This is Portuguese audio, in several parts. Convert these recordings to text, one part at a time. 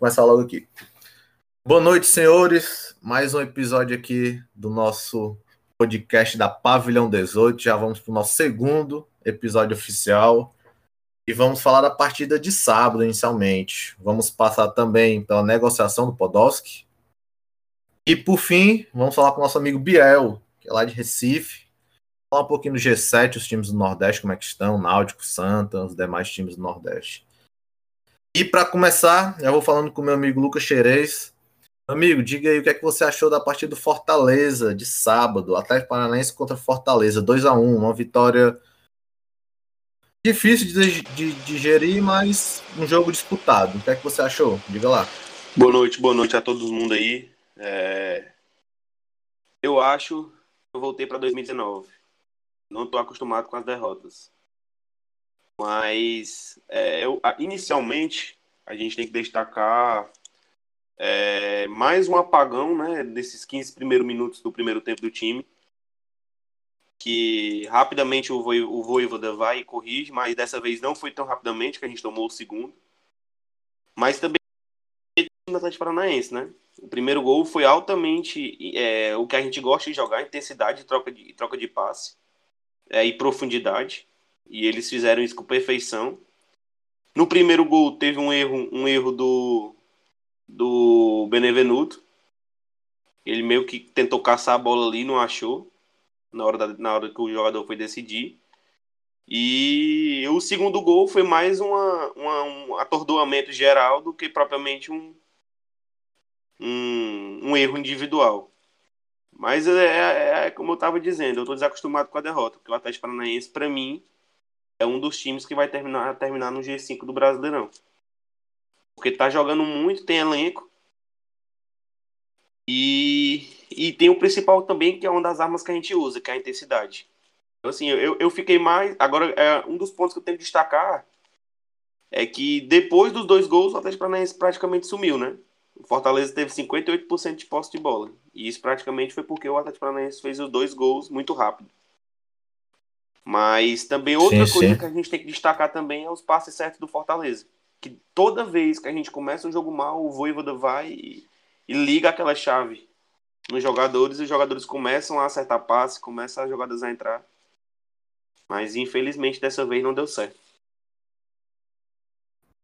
começar logo aqui. Boa noite, senhores. Mais um episódio aqui do nosso podcast da Pavilhão 18. Já vamos para o nosso segundo episódio oficial. E vamos falar da partida de sábado, inicialmente. Vamos passar também pela negociação do Podolski. E, por fim, vamos falar com o nosso amigo Biel, que é lá de Recife. Falar um pouquinho do G7, os times do Nordeste, como é que estão, Náutico, Santa, os demais times do Nordeste. E para começar, eu vou falando com meu amigo Lucas Xerez. Amigo, diga aí o que é que você achou da partida do Fortaleza de sábado, Atlético Paranaense contra Fortaleza, 2 a 1 uma vitória difícil de, de, de gerir, mas um jogo disputado. O que é que você achou? Diga lá. Boa noite, boa noite a todo mundo aí. É... Eu acho que eu voltei para 2019. Não estou acostumado com as derrotas. Mas é, eu, inicialmente a gente tem que destacar é, mais um apagão né, desses 15 primeiros minutos do primeiro tempo do time. Que rapidamente o, Vo, o Voivoda vai e corrige, mas dessa vez não foi tão rapidamente que a gente tomou o segundo. Mas também o Atlético Paranaense, né? O primeiro gol foi altamente é, o que a gente gosta de jogar, intensidade, troca de, troca de passe é, e profundidade e eles fizeram isso com perfeição. No primeiro gol teve um erro, um erro do do Benevenuto. Ele meio que tentou caçar a bola ali, não achou na hora, da, na hora que o jogador foi decidir. E o segundo gol foi mais uma, uma, um atordoamento geral do que propriamente um, um, um erro individual. Mas é, é, é como eu estava dizendo, eu estou desacostumado com a derrota, porque o Atlético Paranaense, para mim, é um dos times que vai terminar, terminar no G5 do Brasileirão. Porque tá jogando muito, tem elenco. E, e tem o principal também, que é uma das armas que a gente usa, que é a intensidade. Então, assim, eu, eu fiquei mais. Agora, é, um dos pontos que eu tenho que destacar é que depois dos dois gols, o Atlético Paranaense praticamente sumiu, né? O Fortaleza teve 58% de posse de bola. E isso praticamente foi porque o Atlético Paranaense fez os dois gols muito rápido. Mas também outra sim, coisa sim. que a gente tem que destacar também é os passes certos do Fortaleza. Que toda vez que a gente começa um jogo mal, o Voivoda vai e, e liga aquela chave nos jogadores e os jogadores começam a acertar passe, começam as jogadas a entrar. Mas infelizmente dessa vez não deu certo.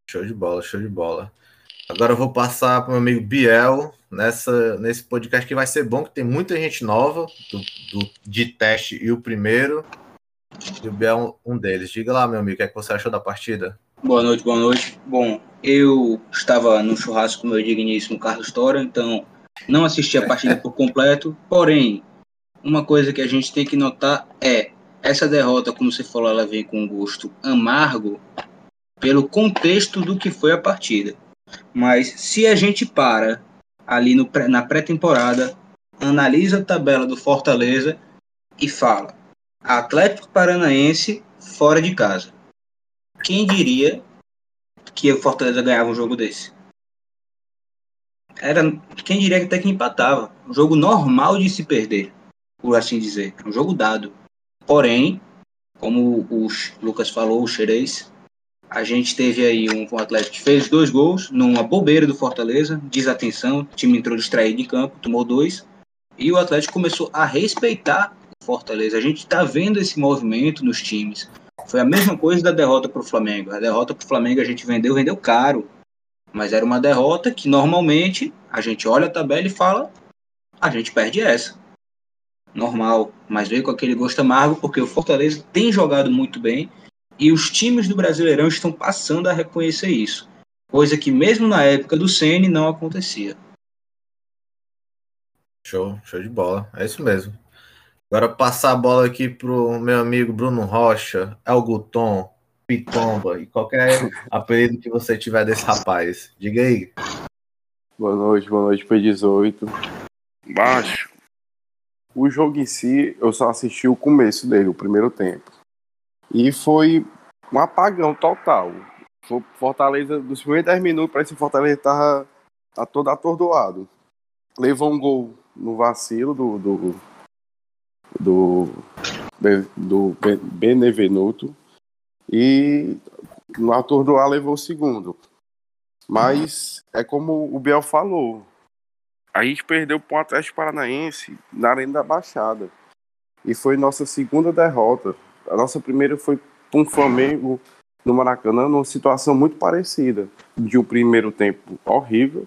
Show de bola, show de bola. Agora eu vou passar para o meu amigo Biel nessa, nesse podcast que vai ser bom, que tem muita gente nova do, do de teste e o primeiro. O Biel um deles. Diga lá, meu amigo, o que, é que você achou da partida? Boa noite, boa noite. Bom, eu estava no churrasco com meu digníssimo Carlos Tora, então não assisti a partida por completo. Porém, uma coisa que a gente tem que notar é essa derrota, como você falou, ela vem com um gosto amargo pelo contexto do que foi a partida. Mas se a gente para ali no, na pré-temporada, analisa a tabela do Fortaleza e fala: Atlético Paranaense fora de casa. Quem diria que o Fortaleza ganhava um jogo desse? Era quem diria que até que empatava. Um jogo normal de se perder, por assim dizer. Um jogo dado. Porém, como o Lucas falou, o Xerez, a gente teve aí um, um Atlético que fez dois gols numa bobeira do Fortaleza, desatenção, o time entrou distraído em campo, tomou dois, e o Atlético começou a respeitar Fortaleza. A gente está vendo esse movimento nos times. Foi a mesma coisa da derrota para o Flamengo. A derrota para o Flamengo a gente vendeu, vendeu caro. Mas era uma derrota que normalmente a gente olha a tabela e fala: a gente perde essa. Normal. Mas veio com aquele gosto amargo porque o Fortaleza tem jogado muito bem e os times do Brasileirão estão passando a reconhecer isso. Coisa que mesmo na época do CN não acontecia. Show, show de bola. É isso mesmo. Agora passar a bola aqui pro meu amigo Bruno Rocha, Elguton, Pitomba e qualquer apelido que você tiver desse rapaz. Diga aí. Boa noite, boa noite para 18. Baixo. O jogo em si, eu só assisti o começo dele, o primeiro tempo. E foi um apagão total. Foi Fortaleza, dos primeiros 10 minutos, parece que Fortaleza tava, tá todo atordoado. Levou um gol no vacilo do, do do, do Benevenuto e no atordoar levou o segundo. Mas é como o Biel falou. A gente perdeu para o Atlético Paranaense na Arena da Baixada. E foi nossa segunda derrota. A nossa primeira foi para um Flamengo no Maracanã, numa situação muito parecida. De um primeiro tempo horrível,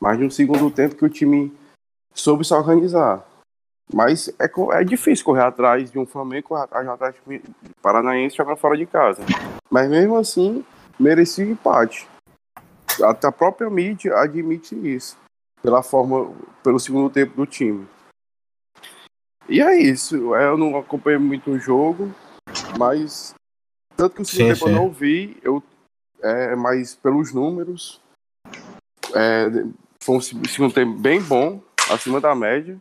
mas de um segundo tempo que o time soube se organizar. Mas é, é difícil correr atrás de um Flamengo, correr atrás de um Paranaense jogar fora de casa. Mas mesmo assim, merecia empate. Até a própria mídia admite isso, pela forma, pelo segundo tempo do time. E é isso. Eu não acompanhei muito o jogo, mas tanto que o segundo sim, tempo sim. eu não vi, eu é mais pelos números. É, foi um segundo tempo bem bom, acima da média.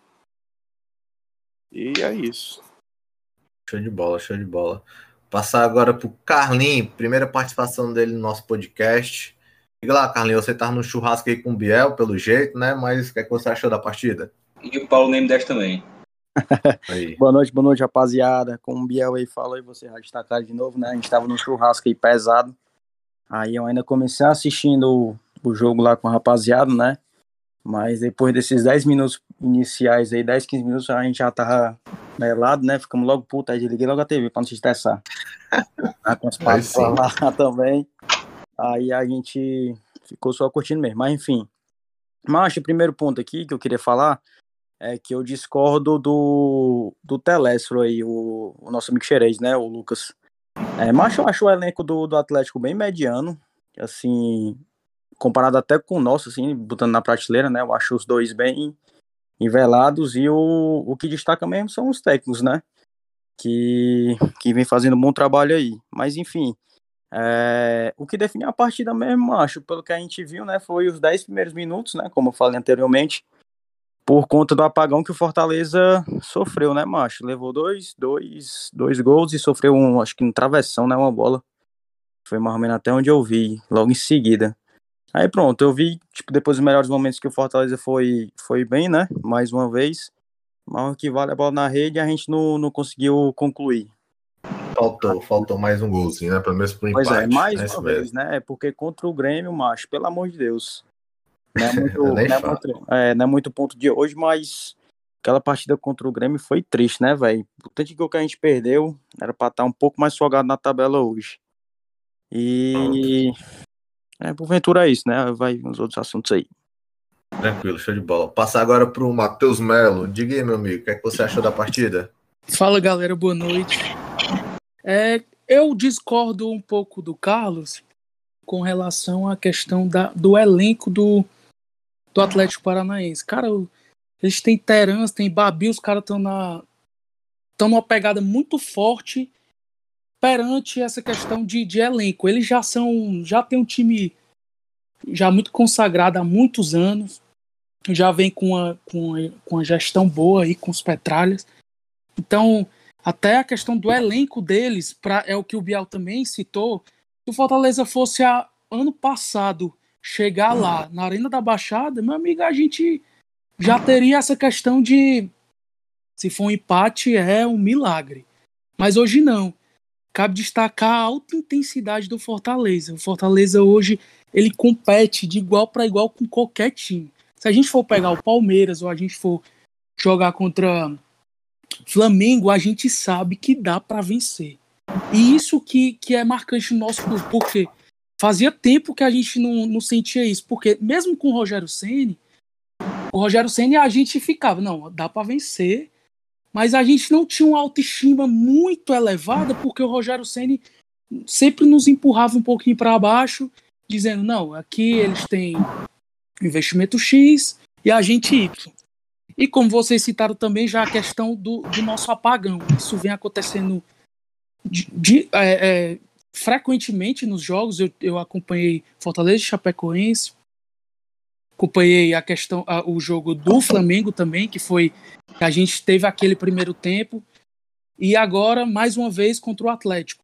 E é isso. Show de bola, show de bola. Passar agora pro Carlinho, primeira participação dele no nosso podcast. Diga lá, Carlinho, você tá no churrasco aí com o Biel, pelo jeito, né? Mas o que, é que você achou da partida? E o Paulo Neme 10 também. boa noite, boa noite, rapaziada. Como o Biel aí falou, e você já destacar de novo, né? A gente tava no churrasco aí pesado. Aí eu ainda comecei assistindo o, o jogo lá com a rapaziada, né? Mas depois desses 10 minutos iniciais aí, 10, 15 minutos, a gente já tava melado, né? Ficamos logo puta, aí desliguei logo a TV pra não se estressar. tá com os papos lá também. Aí a gente ficou só curtindo mesmo. Mas enfim. Mas o primeiro ponto aqui que eu queria falar é que eu discordo do, do Telestro aí, o, o nosso amigo Xerez, né? O Lucas. É, mas eu acho o elenco do, do Atlético bem mediano. Assim, comparado até com o nosso, assim, botando na prateleira, né? Eu acho os dois bem envelados e o, o que destaca mesmo são os técnicos, né? Que, que vem fazendo um bom trabalho aí. Mas enfim, é, o que define a partida mesmo, acho, pelo que a gente viu, né? Foi os 10 primeiros minutos, né? Como eu falei anteriormente, por conta do apagão que o Fortaleza sofreu, né, macho? Levou dois, dois, dois gols e sofreu um, acho que no travessão, né? Uma bola. Foi mais ou menos até onde eu vi, logo em seguida. Aí pronto, eu vi, tipo, depois dos melhores momentos que o Fortaleza foi, foi bem, né? Mais uma vez. Mas o que vale a bola na rede a gente não, não conseguiu concluir. Faltou, faltou mais um golzinho, né? Pelo menos pro empate. Pois é, mais né, uma vez, né? Porque contra o Grêmio, macho, pelo amor de Deus. Não é muito, não é muito, é, não é muito ponto de hoje, mas aquela partida contra o Grêmio foi triste, né, velho? O tanto de gol que a gente perdeu era pra estar um pouco mais folgado na tabela hoje. E é, porventura é isso, né? Vai uns outros assuntos aí. Tranquilo, show de bola. Passar agora para o Matheus Melo. Diga aí, meu amigo, o que, é que você achou da partida? Fala, galera, boa noite. É, eu discordo um pouco do Carlos com relação à questão da, do elenco do, do Atlético Paranaense. Cara, eles têm Terans, tem Babi, os caras estão na estão numa pegada muito forte perante essa questão de, de elenco. Eles já são, já tem um time já muito consagrado há muitos anos, já vem com a, com a, com a gestão boa aí com os Petralhas. Então, até a questão do elenco deles, pra, é o que o Bial também citou, se o Fortaleza fosse a, ano passado chegar lá na Arena da Baixada, meu amigo, a gente já teria essa questão de se for um empate é um milagre. Mas hoje não cabe destacar a alta intensidade do Fortaleza. O Fortaleza hoje ele compete de igual para igual com qualquer time. Se a gente for pegar o Palmeiras ou a gente for jogar contra Flamengo, a gente sabe que dá para vencer. E isso que, que é marcante no nosso clube, porque fazia tempo que a gente não, não sentia isso, porque mesmo com o Rogério Ceni, o Rogério Ceni a gente ficava, não, dá para vencer, mas a gente não tinha uma autoestima muito elevada porque o Rogério Ceni sempre nos empurrava um pouquinho para baixo, dizendo não, aqui eles têm investimento X e a gente Y. E como vocês citaram também já a questão do, do nosso apagão, isso vem acontecendo de, de, é, é, frequentemente nos jogos. Eu, eu acompanhei Fortaleza e Chapecoense, acompanhei a questão, a, o jogo do Flamengo também, que foi a gente teve aquele primeiro tempo e agora mais uma vez contra o Atlético.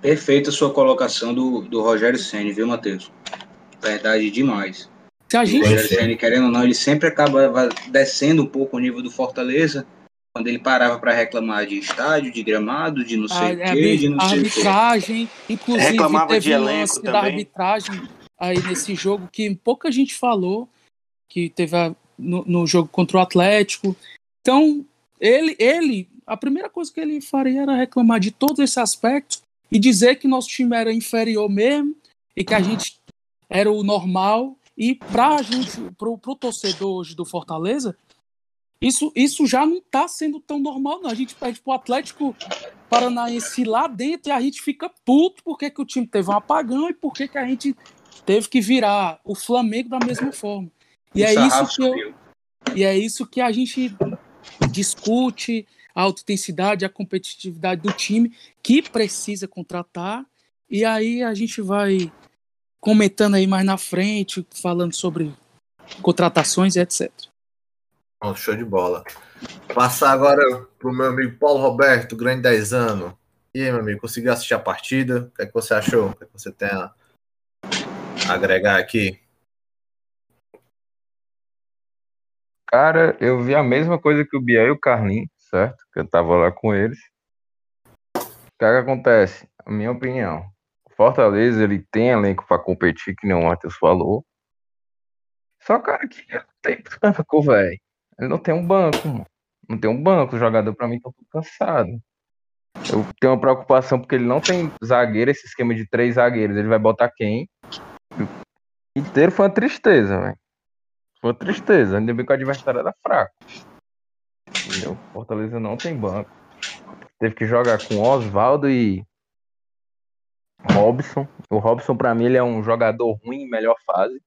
Perfeita sua colocação do, do Rogério Ceni, viu, Matheus? Verdade demais. Se a gente... O Rogério Ceni, querendo ou não, ele sempre acaba descendo um pouco o nível do Fortaleza, quando ele parava para reclamar de estádio, de gramado, de não sei o A, quê, de não sei o quê. arbitragem, inclusive Reclamava teve de elenco lance da também. arbitragem aí nesse jogo que pouca gente falou, que teve a- no, no jogo contra o Atlético. Então, ele, ele, a primeira coisa que ele faria era reclamar de todos esses aspectos e dizer que nosso time era inferior mesmo e que a gente era o normal. E pra gente, pro, pro torcedor hoje do Fortaleza, isso, isso já não tá sendo tão normal, não. A gente perde pro Atlético Paranaense lá dentro e a gente fica puto porque que o time teve um apagão e por que que a gente teve que virar o Flamengo da mesma forma. E é isso sarrafo que eu, e é isso que a gente discute, a autenticidade, a competitividade do time que precisa contratar. E aí a gente vai comentando aí mais na frente, falando sobre contratações e etc. Bom, show de bola. Passar agora pro meu amigo Paulo Roberto, grande 10 anos. E aí, meu amigo, conseguiu assistir a partida? O que, é que você achou? O que, é que você tem a agregar aqui? Cara, eu vi a mesma coisa que o Biel e o Carlinhos, certo? Que eu tava lá com eles. O que, é que acontece? A minha opinião. O Fortaleza, ele tem elenco pra competir, que nem o Matheus falou. Só, cara, que não tem banco, velho. Ele não tem um banco, mano. Não tem um banco. Os jogadores, pra mim, estão tudo cansados. Eu tenho uma preocupação porque ele não tem zagueiro, esse esquema de três zagueiros. Ele vai botar quem? O inteiro foi uma tristeza, velho. Foi uma tristeza. Ainda bem que o adversário era fraco. Entendeu? Fortaleza não tem banco. Teve que jogar com Oswaldo e Robson. O Robson, pra mim, ele é um jogador ruim em melhor fase.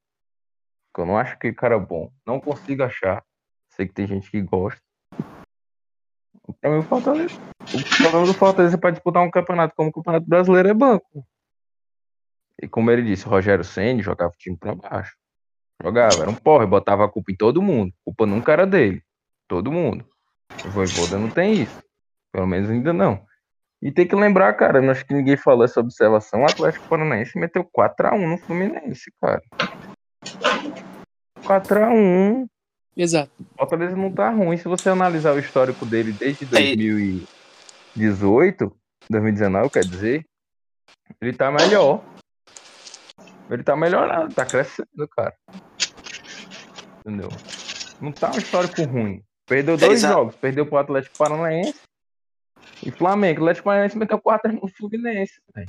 Eu não acho que cara é bom. Não consigo achar. Sei que tem gente que gosta. Pra mim, o Fortaleza. O problema do Fortaleza pra disputar um campeonato como o Campeonato Brasileiro é banco. E como ele disse, o Rogério Senni jogava o time pra baixo. Jogava, era um porra, e botava a culpa em todo mundo. A culpa nunca era dele. Todo mundo. O Voivoda não tem isso. Pelo menos ainda não. E tem que lembrar, cara, não acho que ninguém falou essa observação. O Atlético Paranaense meteu 4x1 no Fluminense, cara. 4x1. Exato. O Fortaleza não tá ruim. Se você analisar o histórico dele desde 2018, 2019, quer dizer, ele tá melhor. Ele tá melhorando, tá crescendo, cara. Entendeu? Não tá um histórico ruim. Perdeu dois Exato. jogos. Perdeu pro Atlético Paranaense e Flamengo. O Atlético Paranaense meteu 4 no Fluminense. velho.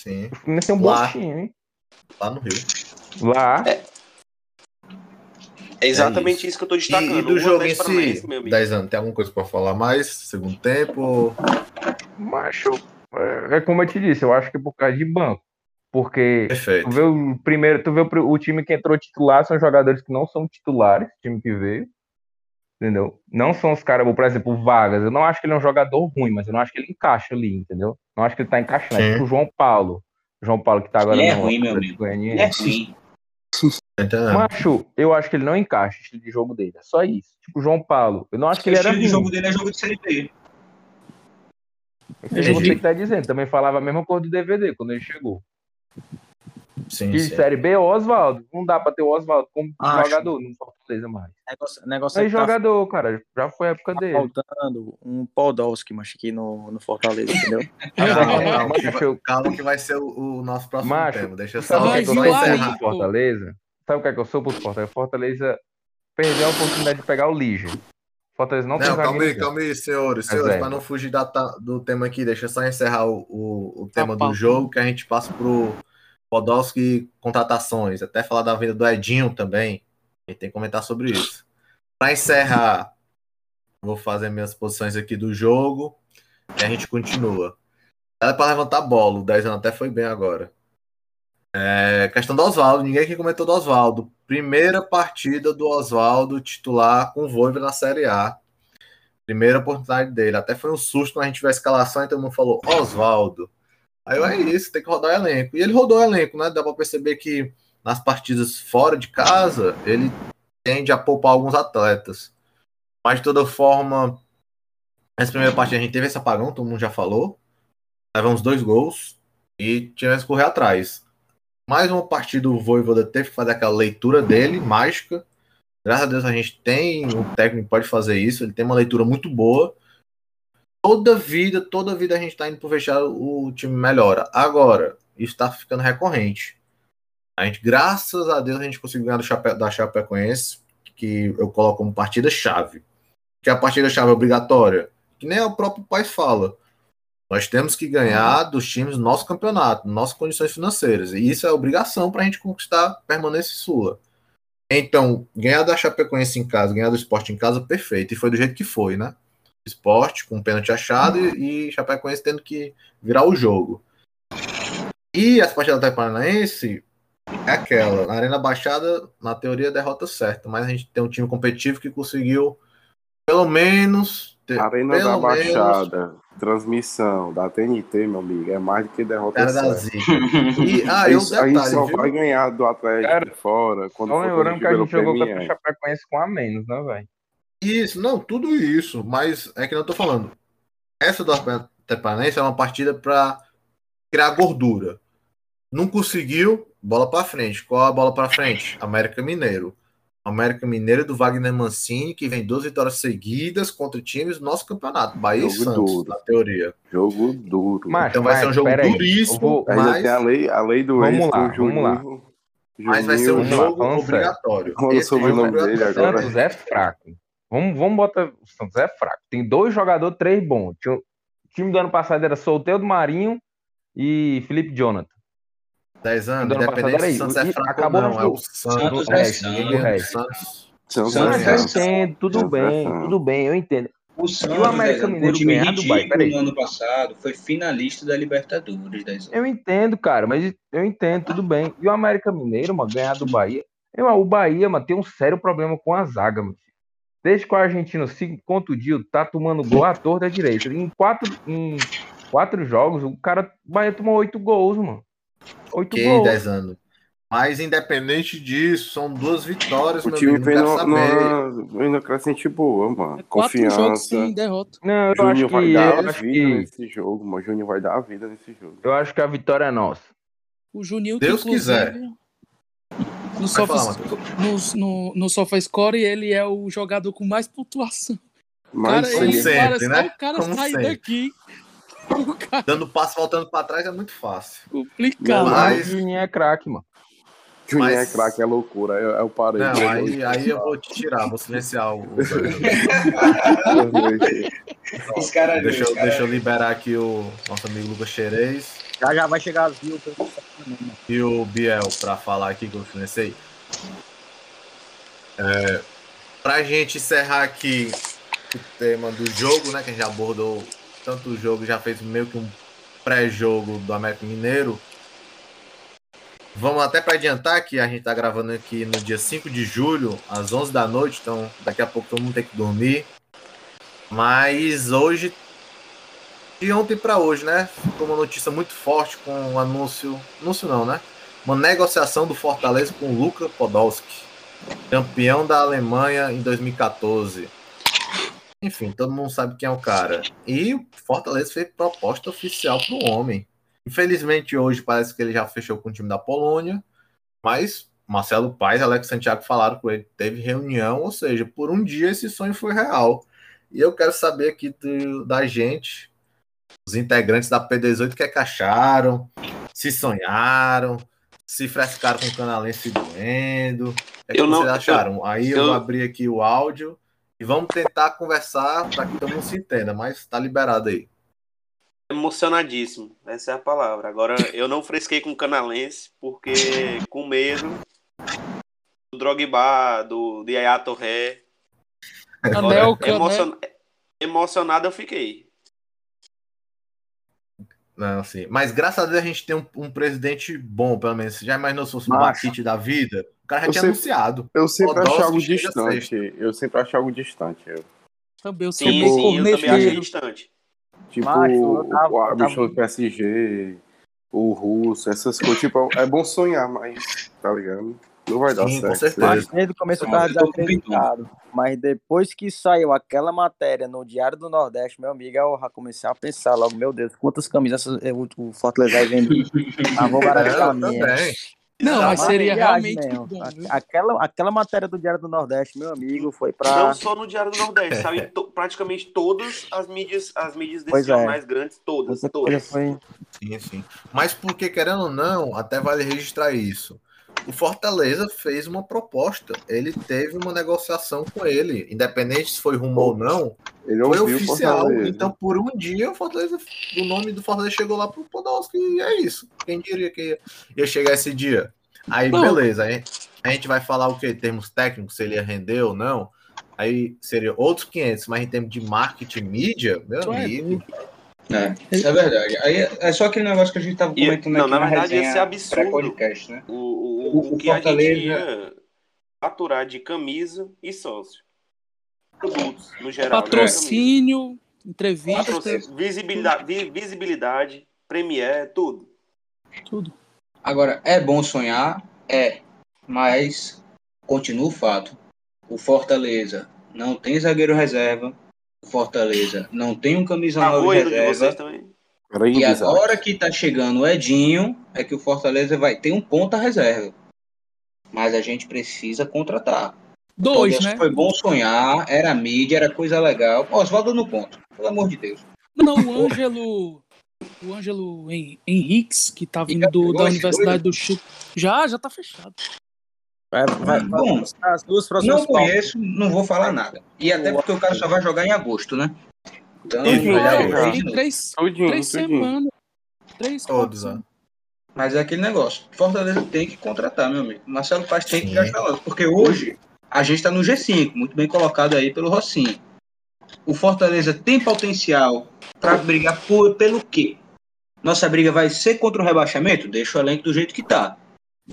Sim, O Fluminense é um Lá. bom time. lá no Rio. Lá, É exatamente É isso. que eu tô E, destacando. e do O jogo em si, meu amigo. 10 anos, tem alguma coisa pra falar mais? Segundo tempo? macho, é, é como eu te disse, eu acho que é por causa de banco. Porque Perfeito. Tu vê o primeiro, tu vê o, o time que entrou titular são jogadores que não são titulares, o time que veio. Entendeu? Não são os caras, por exemplo, o Vargas. Eu não acho que ele é um jogador ruim, mas eu não acho que ele encaixa ali, entendeu? Não acho que ele tá encaixando. É tipo o João Paulo. O João Paulo que tá agora Ele é no ruim, meu amigo. Ele é ruim. Macho, eu acho que ele não encaixa o estilo de jogo dele. É só isso. Tipo o João Paulo. Eu não acho que o ele era estilo de ruim. jogo dele é jogo de Série B. É que Entendi. você que tá dizendo. Também falava a mesma coisa do DVD quando ele chegou. Sim, E sim. Série B, o Oswaldo. Não dá pra ter o Oswaldo como Acho. jogador, não Fortaleza mais. Negócio, negócio é Aí tá jogador, cara. Já foi a época tá dele. faltando um Podolski, mas aqui no, no Fortaleza, entendeu? Calma, calma, vai, calma que vai ser o, o nosso próximo Macho, tema. Deixa eu Sabe só, o que, é que eu aí, encerrar. pro Fortaleza? Sabe o que é que eu sou pro Fortaleza? Fortaleza perdeu a oportunidade de pegar o Lige. Fortaleza não, tem Não, calma aí, calma aí, senhores. É Senhores, para não fugir da do tema aqui, deixa eu só encerrar o, o, o tema do jogo, que a gente passa pro Podolski contratações. Até falar da vinda do Edinho também. A gente tem que comentar sobre isso. Para encerrar, vou fazer minhas posições aqui do jogo e a gente continua. Ela é para levantar bola, o 10 anos até foi bem agora. É, questão do Oswaldo, ninguém aqui comentou do Oswaldo. Primeira partida do Oswaldo titular com o Voivoda na Série A. Primeira oportunidade dele. Até foi um susto quando a gente viu a escalação e todo mundo falou Oswaldo. Aí é isso, tem que rodar elenco. E ele rodou o elenco, né? Dá pra perceber que nas partidas fora de casa, ele tende a poupar alguns atletas. Mas de toda forma, essa primeira partida a gente teve esse apagão, todo mundo já falou. Levamos dois gols e tivemos que correr atrás. Mais uma partida o Voivoda teve que fazer aquela leitura dele, mágica, Graças a Deus a gente tem um técnico pode fazer isso, ele tem uma leitura muito boa. Toda vida, toda vida a gente está indo pro vestiário, o time melhora. Agora, isso está ficando recorrente. A gente, graças a Deus, a gente conseguiu ganhar do Chape, da Chapecoense, que eu coloco como partida-chave. Que a partida-chave é obrigatória. Que nem o próprio pai fala. Nós temos que ganhar dos times do nosso campeonato, nossas condições financeiras. E isso é obrigação para a gente conquistar permanência sua. Então, ganhar da Chapecoense em casa, ganhar do esporte em casa, perfeito. E foi do jeito que foi, né? Esporte com um pênalti achado e, e Chapecoense tendo que virar o jogo. E as partidas da Paranaense é aquela. Na Arena Baixada, na teoria, derrota certa. Mas a gente tem um time competitivo que conseguiu, pelo menos. Ter, Arena pelo da Baixada, transmissão da TNT, meu amigo, é mais do que derrota Cara da. Zica. E, ah, eu Isso, a gente detalhe, só viu? vai ganhar do Atlético Cara, fora quando Só for lembrando que a gente jogou contra o Chapecoense com a menos, né, velho? Isso, não, tudo isso, mas é que não tô falando. Essa do Paranaense é uma partida para criar gordura. Não conseguiu, bola para frente. Qual a bola para frente? América Mineiro. América Mineiro do Wagner Mancini, que vem duas vitórias seguidas contra times do nosso campeonato, Bahia e Jogo Santos, duro. na teoria. Jogo duro. Mas, Então vai ser um jogo duríssimo, vou- Ainda mas, tem a lei, a lei do Vamos ex lá, com o Juninho. vamos lá. mas vai ser um lá, jogo sério. obrigatório. Esse sobre o jogo nome dele agora. Santos é fraco. Vamos, vamos botar. O Santos é fraco. Tem dois jogadores, três bons. O time do ano passado era Solteiro do Marinho e Felipe Jonathan. 10 anos, independente se o. Santos é E fraco acabou não. É o. Santos. Santos o é resto, Santos. Santos. Santos é eu Santos. entendo, tudo é bem, tudo bem, eu entendo. O Santos, o América Dezão, Mineiro o time ganhar peraí. no ano passado, foi finalista da Libertadores. Dezão. Eu entendo, cara, mas eu entendo, tudo bem. E o América Mineiro, mano, ganhar do Bahia. Irmão, o Bahia, mano, tem um sério problema com a zaga, mano. Desde que o argentino se contundiu, tá tomando gol à torta à direita. Em quatro, em quatro jogos, o cara, o Bahia tomou oito gols, mano. Oito Ok, gols. 10 anos. Mas independente disso, são duas vitórias, O meu time vem no- vem numa crescente boa, mano. É quatro jogos Confiança. sem derrota. Não, eu acho Júnior que, vai dar eu a acho vida que, nesse jogo, mano. Júnior vai dar a vida nesse jogo. eu acho que a vitória é nossa. O Juninho, que Deus quiser. No Sofa, falar, no, no, no SofaScore, ele é o jogador com mais pontuação. Mas cara, ele sempre, parece né? o cara Como sair sempre. daqui. Cara Dando passo, voltando pra trás é muito fácil. complicado. Mas- O Juninho é craque, mano. Júnior Mas- é craque, é loucura. Eu, eu parei. Não, aí, aí eu vou te tirar, vou silenciar o. Os caras deixa, eu, caras- deixa eu liberar aqui o nosso amigo Lucas Xerez Já já vai chegar as né? e o Biel pra falar aqui que eu silenciei. É, pra gente encerrar aqui o tema do jogo, né? Que a gente abordou tanto o jogo, já fez meio que um pré-jogo do América Mineiro. Vamos até para adiantar que a gente tá gravando aqui no dia 5 de julho, às 11 da noite, então daqui a pouco todo mundo tem que dormir. Mas hoje, de ontem para hoje, né? Ficou uma notícia muito forte com um anúncio, anúncio não, né? Uma negociação do Fortaleza com o Luka Podolski, campeão da Alemanha em 2014. Enfim, todo mundo sabe quem é o cara. E o Fortaleza fez proposta oficial pro homem. Infelizmente, hoje parece que ele já fechou com o time da Polônia, mas Marcelo Paes e Alex Santiago falaram com ele, teve reunião, ou seja, por um dia esse sonho foi real. E eu quero saber aqui do- da gente, os integrantes da P18, o que é que acharam, se sonharam, se frescaram com o canalense doendo, o que, é que Eu não- vocês acharam? Aí eu, eu- vou abrir aqui o áudio e vamos tentar conversar para que todo mundo se entenda, mas tá liberado aí. Emocionadíssimo, essa é a palavra. Agora, eu não fresquei com o canalense, porque com medo do Drogba, do de Yaya Torré. Anelka, né? Emocion... Emocionado eu fiquei. Não, assim, mas graças a Deus a gente tem um, um presidente bom, pelo menos. Você já imaginou se fosse Macho. Batite da vida? O cara já Eu tinha sei- anunciado. Eu sempre achei algo distante. Eu sempre achei algo distante. Eu. Também eu Sim, sou meio sim, eu também achei distante. Tipo, Macho, tava- o tava- do PSG, o russo, essas coisas. Tipo, é bom sonhar, mas, tá ligado? Não vai dar Sim, com certo. certeza. Mas desde o começo eu tava desacreditado. Mas depois que saiu aquela matéria no Diário do Nordeste, meu amigo, eu já comecei a pensar logo, meu Deus, quantas camisas eh, o, Fortaleza vai vender? Ah, vou É, a eu minha. Não, mas seria realmente bom. Aquela, aquela matéria do Diário do Nordeste, meu amigo, foi pra. Não só no Diário do Nordeste, saiu em to- praticamente todas as mídias, as mídias desse Pois é. grandes, todas, todas. foi. Sim, sim. Mas porque, querendo ou não, até vale registrar isso. O Fortaleza fez uma proposta. Ele teve uma negociação com ele. Independente se foi rumo ou não, Ele foi oficial. Então, por um dia, o Fortaleza, o nome do Fortaleza chegou lá pro Podolski e é isso. Quem diria que ia, chegar esse dia? Aí, Não. beleza. Aí, a gente vai falar o quê? Termos técnicos, se ele ia render ou não. Aí seria outros 500, mas em termos de marketing mídia, meu Tu é amigo. É, isso é verdade. Aí é é só aquele negócio que a gente tava E- comentando não, aqui na na verdade, ia resenha ser absurdo. né? O, o, O- o, o que a gente Fortaleza- ia faturar de camisa e sócio. Produtos, no geral. Patrocínio, né? entrevista, Patrocínio, visibilidade, vi- visibilidade, premier, tudo. tudo. Agora, é bom sonhar? É. Mas continua o fato. O Fortaleza não tem zagueiro reserva. O Fortaleza não tem um camisa Tá 9 doido de reserva. E Isaac. agora que tá chegando o Edinho, é que o Fortaleza vai ter um ponta reserva. Mas a gente precisa contratar. Dois, Então, né? Foi bom sonhar, era mídia, era coisa legal. Oswaldo no ponto, pelo amor de Deus. Não, o Ângelo. O Ângelo Hen- Henriques, que tá vindo do- da Universidade do Chile. Já, já tá fechado. Vai, vai, vai, Bom, as duas próximas Não conheço, não vou falar nada. E até porque o cara só vai jogar em agosto, né? Então, Tudinho, de Tem novo. três, Tudinho, três tudinho. semanas. Três, Todos, né? semanas. Mas é aquele negócio. Fortaleza tem que contratar, meu amigo. Marcelo Paz tem que Sim. gastar logo. Porque hoje a gente está no G5, muito bem colocado aí pelo Rossinho. O Fortaleza tem potencial para brigar por, pelo quê? Nossa briga vai ser contra o rebaixamento? Deixa o elenco do jeito que tá.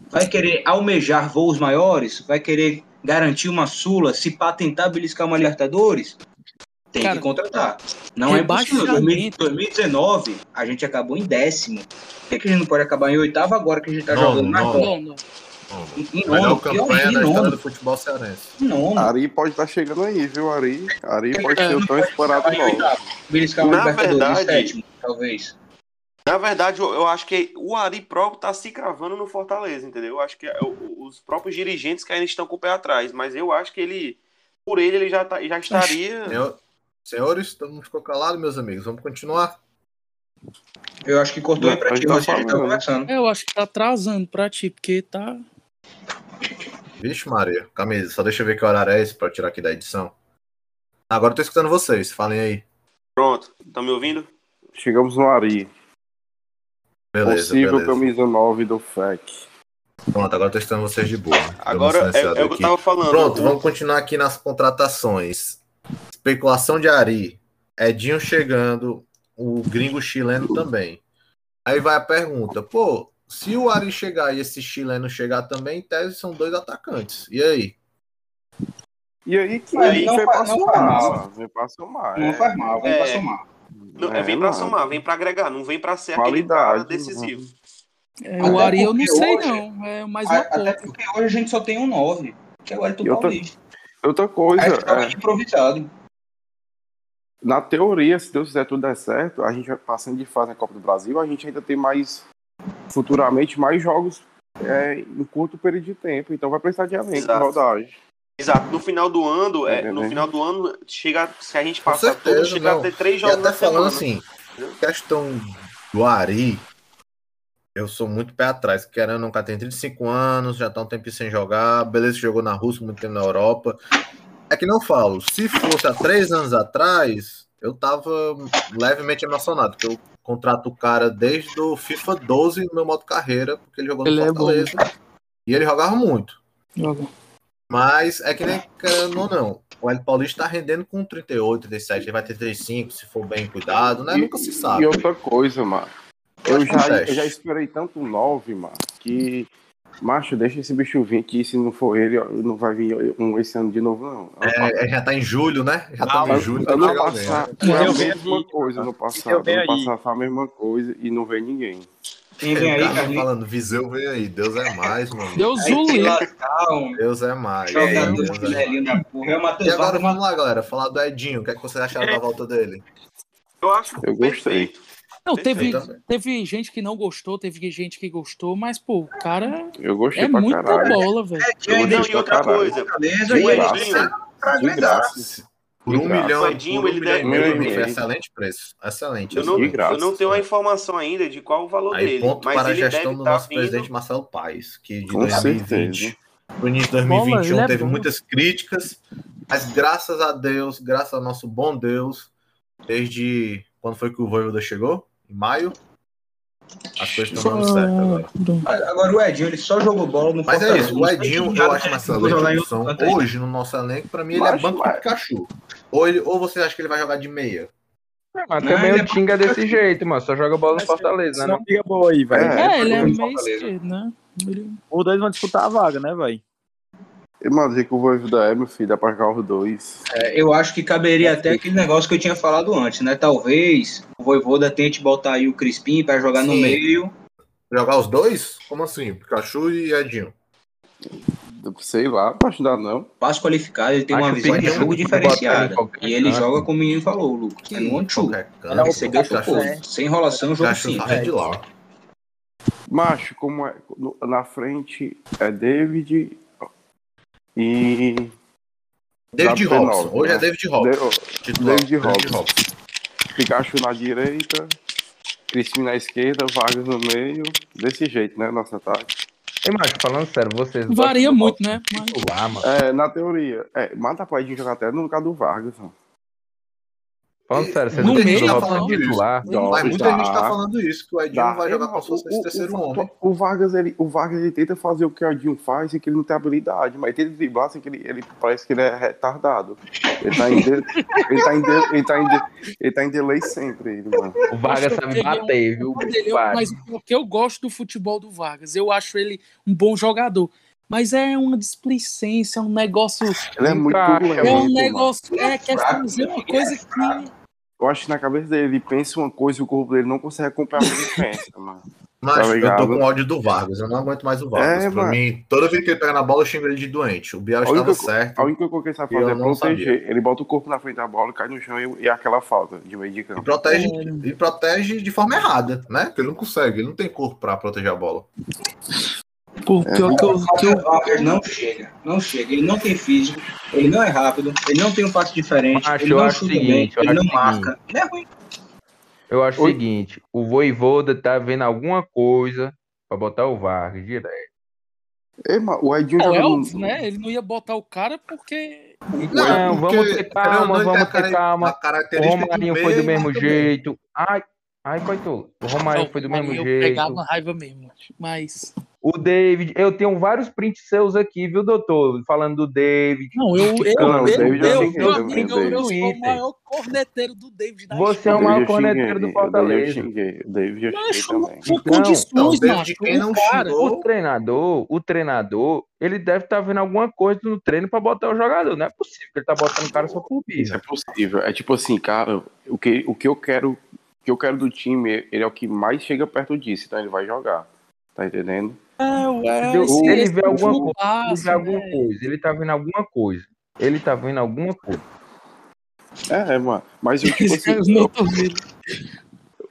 Vai querer almejar voos maiores? Vai querer garantir uma Sula? Se pá tentar beliscar uma Libertadores? Tem Cara, que contratar. Não é impossível. rebaixamento. 2019, a gente acabou em décimo. Por que, que a gente não pode acabar em oitavo agora que a gente tá Nono, jogando? Bom, não. Em nono, campanha da história do futebol cearense. Nono. Ari pode estar chegando aí, viu, Ari? Ari pode É, ser o tão. Beliscar uma Na Libertadores em verdade- sétimo, talvez. Na verdade, eu, eu acho que o Ari próprio tá se cravando no Fortaleza, entendeu? Eu acho que é os próprios dirigentes que ainda estão com o pé atrás, mas eu acho que ele, por ele, ele já, tá- já estaria. Senhor- senhores, todo mundo ficou calado, meus amigos. Vamos continuar? Eu acho que cortou aí pra ti, tá gente tá conversando. Eu acho que tá atrasando pra ti, porque tá. Vixe, Maria. Camisa, só deixa eu ver que horário é esse pra eu tirar aqui da edição. Agora eu tô escutando vocês. Falem aí. Pronto, tá me ouvindo? Chegamos no Ari. Beleza, Possível beleza. camisa 9 do FEC. Pronto, agora eu tô escutando vocês de boa. Agora é, é o que eu tava falando. Pronto, vamos continuar aqui nas contratações. Especulação de Ari. Edinho chegando, o gringo chileno também. Aí vai a pergunta, pô, se o Ari chegar e esse chileno chegar também, em tese são dois atacantes. E aí? E aí que Mas ele não vem fa- pra não faz mal. somar. Vem pra somar. Não é. faz mal, vem É. pra somar. Não, é, vem pra não. somar, vem pra agregar, não vem pra ser Qualidade, aquele cara decisivo. É, o Ari eu não sei, hoje- não. É mais A- uma Até ponta. porque hoje a gente só tem um 9, que é o Elton outra- Paulista. Outra coisa, é, improvisado. na teoria, se Deus quiser tudo der certo, a gente vai passando de fase na Copa do Brasil, a gente ainda tem mais, futuramente, mais jogos é, em curto período de tempo. Então vai precisar de elenco, de rodagem. Exato, no final do ano, é, É, no né? final do ano, chega, se a gente passar certeza, tudo, chega não. a ter três E jogos até na falando semana. assim, questão do Ari, eu sou muito pé atrás, querendo nunca tem 35 anos, já tá um tempo sem jogar, beleza, jogou na Rússia, muito tempo na Europa. É que não falo, se fosse há três anos atrás, eu tava levemente emocionado, porque eu contrato o cara desde o FIFA 12 no meu modo carreira, porque ele jogou no Ele é. Fortaleza. e ele jogava muito. Joga. Mas é que nem querendo ou não. O El Paulista tá rendendo com 38, 37, ele vai ter 35, se for bem cuidado, né? E- Nunca se sabe. E outra coisa, mano. Eu um já, eu já esperei tanto um 9, mano, que. Macho, deixa esse bicho vir que se não for ele, não vai vir um esse ano de novo, não. É, é, já tá em julho, né? Já tá Ano- em julho. tá ano passado foi a Eu mesma coisa no Eu passado. Ano passado foi a mesma coisa e não veio ninguém. Quem vem o aí, cara Carlinhos? falando, Viseu vem aí. Deus é mais, mano. Deus o Deus é mais. jogador é chinelinho da porra. É E agora vamos lá, galera. Falar do Edinho. O que, é que vocês acharam da volta dele? Eu acho Eu gostei. Não, teve, teve gente que não gostou, teve gente que gostou, mas, pô, o cara. Eu gostei é pra muita caralho. bola, velho. Eu não, e outra coisa, Beleza, o e Edinho, De graça. Por um milhão, por um ele milhão e deve- meio, e foi meio. excelente preço. Excelente. eu não, De graça. eu não tenho a informação ainda de qual o valor Aí, dele. ponto mas para a ele gestão deve do estar nosso vindo. presidente Marcelo Paes, que de Com 2020 certeza. pro início de Bola, 2021 ele é teve bom. muitas críticas, mas graças a Deus, graças ao nosso bom Deus, desde quando foi que o Voivoda chegou? Em maio? As coisas estão dando certo agora. Agora o Edinho, ele só jogou bola no Mas é Fortaleza. isso, o Não Edinho eu acho uma excelente opção. Hoje, no nosso elenco, pra mim, ele é Mas, banco mas- do Pikachu. Ou, ele, ou você acha que ele vai jogar de meia? Mas Não, também ele o é Tinga é desse jeito, mano. Só joga bola no Fortaleza, Essa né? é uma briga boa aí, velho. É, É, ele é meio Fortaleza. esquerdo, né? Ele- Os dois vão disputar a vaga, né, velho? E, mano, dizer que o Voivoda é, meu filho, dá pra jogar os dois. É, eu acho que caberia até aquele negócio que eu tinha falado antes, né? Talvez o Voivoda tente botar aí o Crispim para jogar no Sim. meio. Jogar os dois? Como assim? Pikachu e Edinho. Sei lá, não acho que dá não. Passo qualificado, ele tem Acho uma que visão de jogo diferenciada. E ele canto. joga como o menino falou, Lucas. É no é pô, É. sem enrolação, jogo Pikachu simples. sai de lá. Macho, como é. no- Na frente é David e. David Robson. P9, Hoje né? é David Robson. David Robson. Pikachu na direita, Crispim na esquerda, Vargas no meio. Desse jeito, né? Nosso ataque. Ei, falando sério, vocês. Varia muito, né? Mas- mano. É, na teoria. É, mata pra gente jogar até no lugar do Vargas. Mano. Falando sério, gostam meio do tá falando isso. titular. Mas Dá, muita gente tá falando isso, que o Edinho Dá. vai jogar É, como se fosse o- esse o- terceiro o, homem. O Vargas, ele, o Vargas ele tenta fazer o que o Edinho faz e que ele não tem habilidade, mas tenta driblar assim que ele, ele parece que ele é retardado. Ele tá em, de- ele tá em, de- ele tá em, de- ele tá em delay sempre, ele, mano. O Vargas sabe é bater, viu? Mas, mas o que eu gosto do futebol do Vargas, eu acho ele um bom jogador. Mas é uma displicência, um negócio. Ele é muito turbulento, É um mano. negócio. É, quer fazer uma coisa que. Eu acho que na cabeça dele, ele pensa uma coisa e o corpo dele não consegue acompanhar o que ele pensa, mano. Mas Tá eu tô com ódio do Vargas, eu não aguento mais o Vargas. É, pra mano. mim, toda vez que ele pega na bola, eu xingo ele de doente. O Biel estava certo. A única coisa que ele sabe fazer é não proteger. Ele bota o corpo na frente da bola, cai no chão e, e é aquela falta de meio de E campo. protege, É. e protege de forma errada, né? Porque ele não consegue, ele não tem corpo pra proteger a bola. Pô, pior que eu, que eu- O Vargas não chega, não chega. Ele não tem físico, ele não é rápido, ele não tem um passe diferente, Macho, ele eu não acho seguinte, bem, eu ele acho não seguinte. marca. Ele é ruim. Eu acho Oi? o seguinte: o Voivoda tá vendo alguma coisa pra botar o Vargas direto. Ei, o Edinho Não, joga é óbvio, né? Ele não ia botar o cara porque. Não, vamos ter querendo calma, não, vamos ter calma. O Romarinho foi do mesmo jeito. Ai, ai, coitado. O Romarinho Não, foi do mesmo eu jeito. pegava raiva mesmo. Mas. O David, eu tenho vários prints seus aqui, viu, doutor? Falando do David. Não, eu. Eu, Não, eu, David eu, eu eu, amigo, eu, eu sou o maior corneteiro do David da Você é o maior eu corneteiro do o David eu Fortaleza. o David eu xinguei por Então, condições, não, David, quem não o cara, O treinador, o treinador, ele deve estar vendo alguma coisa no treino pra botar o jogador. Não é possível que ele tá botando o cara só por Isso birra. é possível. É tipo assim, cara, o que, o que eu quero, que eu quero do time, ele é o que mais chega perto disso, então ele vai jogar. Tá entendendo? é, é, esse- ele vê alguma último coisa, ele alguma coisa, ele tá vendo alguma coisa. Ele tá vendo alguma coisa. É, mano. Mas eu, tipo assim, cara não tô vendo.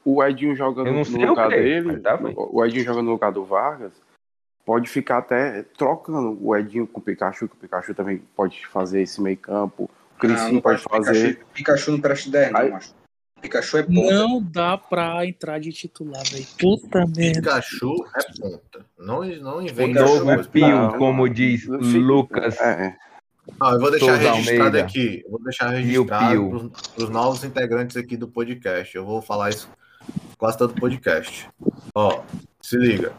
o Edinho joga Eu no, no lugar que, dele, mas tá o Edinho joga no lugar do Vargas, pode ficar até trocando o Edinho com o Pikachu, que o Pikachu também pode fazer esse meio campo. O Crispim não pode fazer. Pikachu, Pikachu não presta ideia, não, Aí- macho. Pikachu é ponta. Não dá pra entrar de titular, velho. Puta merda. Pikachu é ponta. Não, não O Pikachu essa novo coisa. Pio, como diz Lucas. É, Ah, eu vou deixar Souza registrado Almeida. aqui. eu Vou deixar Pio, registrado para os novos integrantes aqui do podcast. Eu vou falar isso quase todo podcast. Ó, se liga.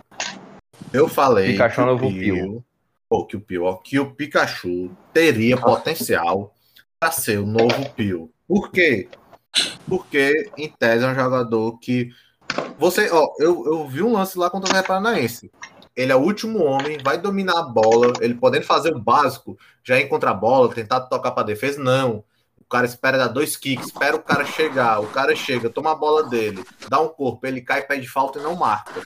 Eu falei Pikachu que é o novo Pio, Pô, que o Pio, ó, que o Pikachu teria potencial para ser o novo Pio. Por quê? Porque, em tese, é um jogador que. Você, ó, eu, eu vi um lance lá contra o Paranaense. Ele é o último homem, vai dominar a bola, ele podendo fazer o básico, já encontrar a bola, tentar tocar para defesa, não. O cara espera dar dois kicks, espera o cara chegar, o cara chega, toma a bola dele, dá um corpo, ele cai, pede falta e não marca.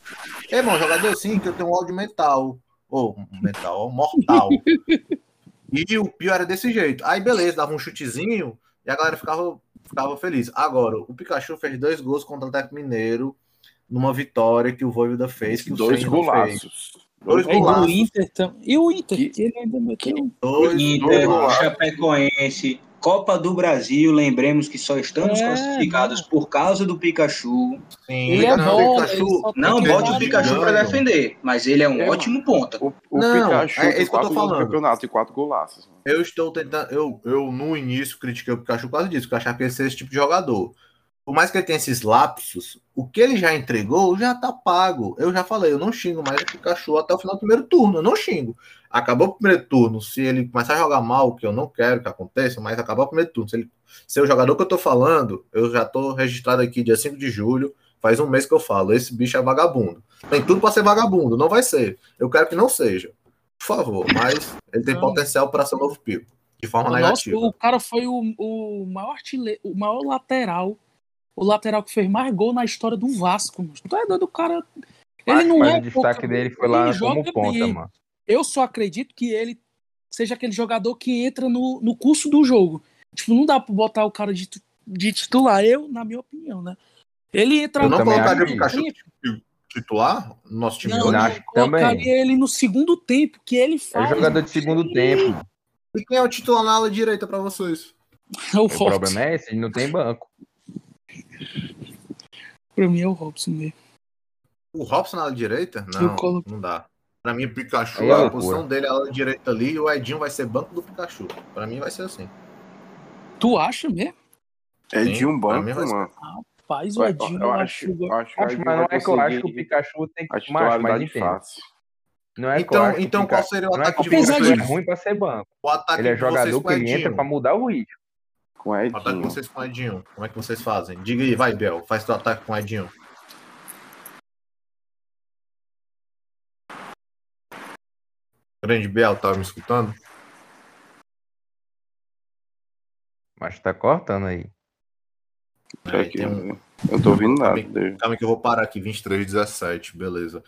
É, irmão, jogador assim que eu tenho um áudio mental. Ou mental, ó, mortal. E o pior era desse jeito. Aí beleza, dava um chutezinho e a galera ficava ficava feliz. Agora, o Pikachu fez dois gols contra o Atlético Mineiro numa vitória que o Voivoda fez. Que dois o golaços. Dois golaços. do Inter tam... E o Inter, Que- que ele ainda meteu. um Dois, Inter, dois golaços. Chapecoense, Copa do Brasil, lembremos que só estamos É, classificados por causa do Pikachu. Sim, Ele é não, bom, Pikachu- Não bote o Pikachu para defender, mas ele é um É, ótimo ponta. O, o Não, Pikachu é tem isso que eu tô falando. campeonato e quatro golaços. Eu estou tentando. Eu, eu, no início, critiquei o Pikachu por causa disso, porque eu achava que ele seria esse tipo de jogador. Por mais que ele tenha esses lapsos, o que ele já entregou já tá pago. Eu já falei, eu não xingo mais o Pikachu até o final do primeiro turno. Eu não xingo. Acabou o primeiro turno. Se ele começar a jogar mal, que eu não quero que aconteça, mas acabou o primeiro turno. Se ele ser o jogador que eu tô falando, eu já tô registrado aqui dia 5 de julho. Faz um mês que eu falo, esse bicho é vagabundo. Tem tudo para ser vagabundo, não vai ser. Eu quero que não seja. Por favor, mas ele tem Não. potencial para ser um novo pico. De forma Nossa, negativa. o cara foi o, o maior artilheiro, o maior lateral. O lateral que fez mais gol na história do Vasco. mano. Tu é doido, o cara. Ele não Mas é. o destaque pouca- dele foi lá ele como joga ponta, bem. mano. Eu só acredito que ele seja aquele jogador que entra no, no curso do jogo. Tipo, não dá pra botar o cara de, de titular. Eu, na minha opinião, né? Ele entra Eu não colocaria o Pikachu titular no nosso time Não, hoje. acho também. colocaria ele no segundo tempo, que ele É faz. jogador de segundo tempo. E quem é o titular na ala direita para vocês? o O Robson. problema é esse, ele não tem banco. Pra mim é o Robson mesmo. O Robson na ala direita? Eu Não, colo- não dá. Pra mim, o Pikachu, é a posição dele é a ala direita ali e o Edinho vai ser banco do Pikachu. Pra mim vai ser assim. Tu acha mesmo? É Sim, um pra banco, mano. Faz o Edinho, eu acho, eu acho que Acho, Edinho mas não é que eu acho que o Pikachu tem que. Macho, mas entende. fácil. Não é Então, acho então qual seria o é que ataque de vocês? é ruim pra ser banco. O ataque Ele é jogador com que o ele entra Edinho. pra mudar o ritmo. Com O ataque de Edinho. vocês com o Edinho. Como é que vocês fazem? Diga aí, vai, Bel. Faz teu ataque com o Edinho. Grande Bel, tava me escutando? Mas tá cortando aí. É tem um- Eu não tô ouvindo nada Calma. Calma que eu vou parar aqui, 23, 17, beleza.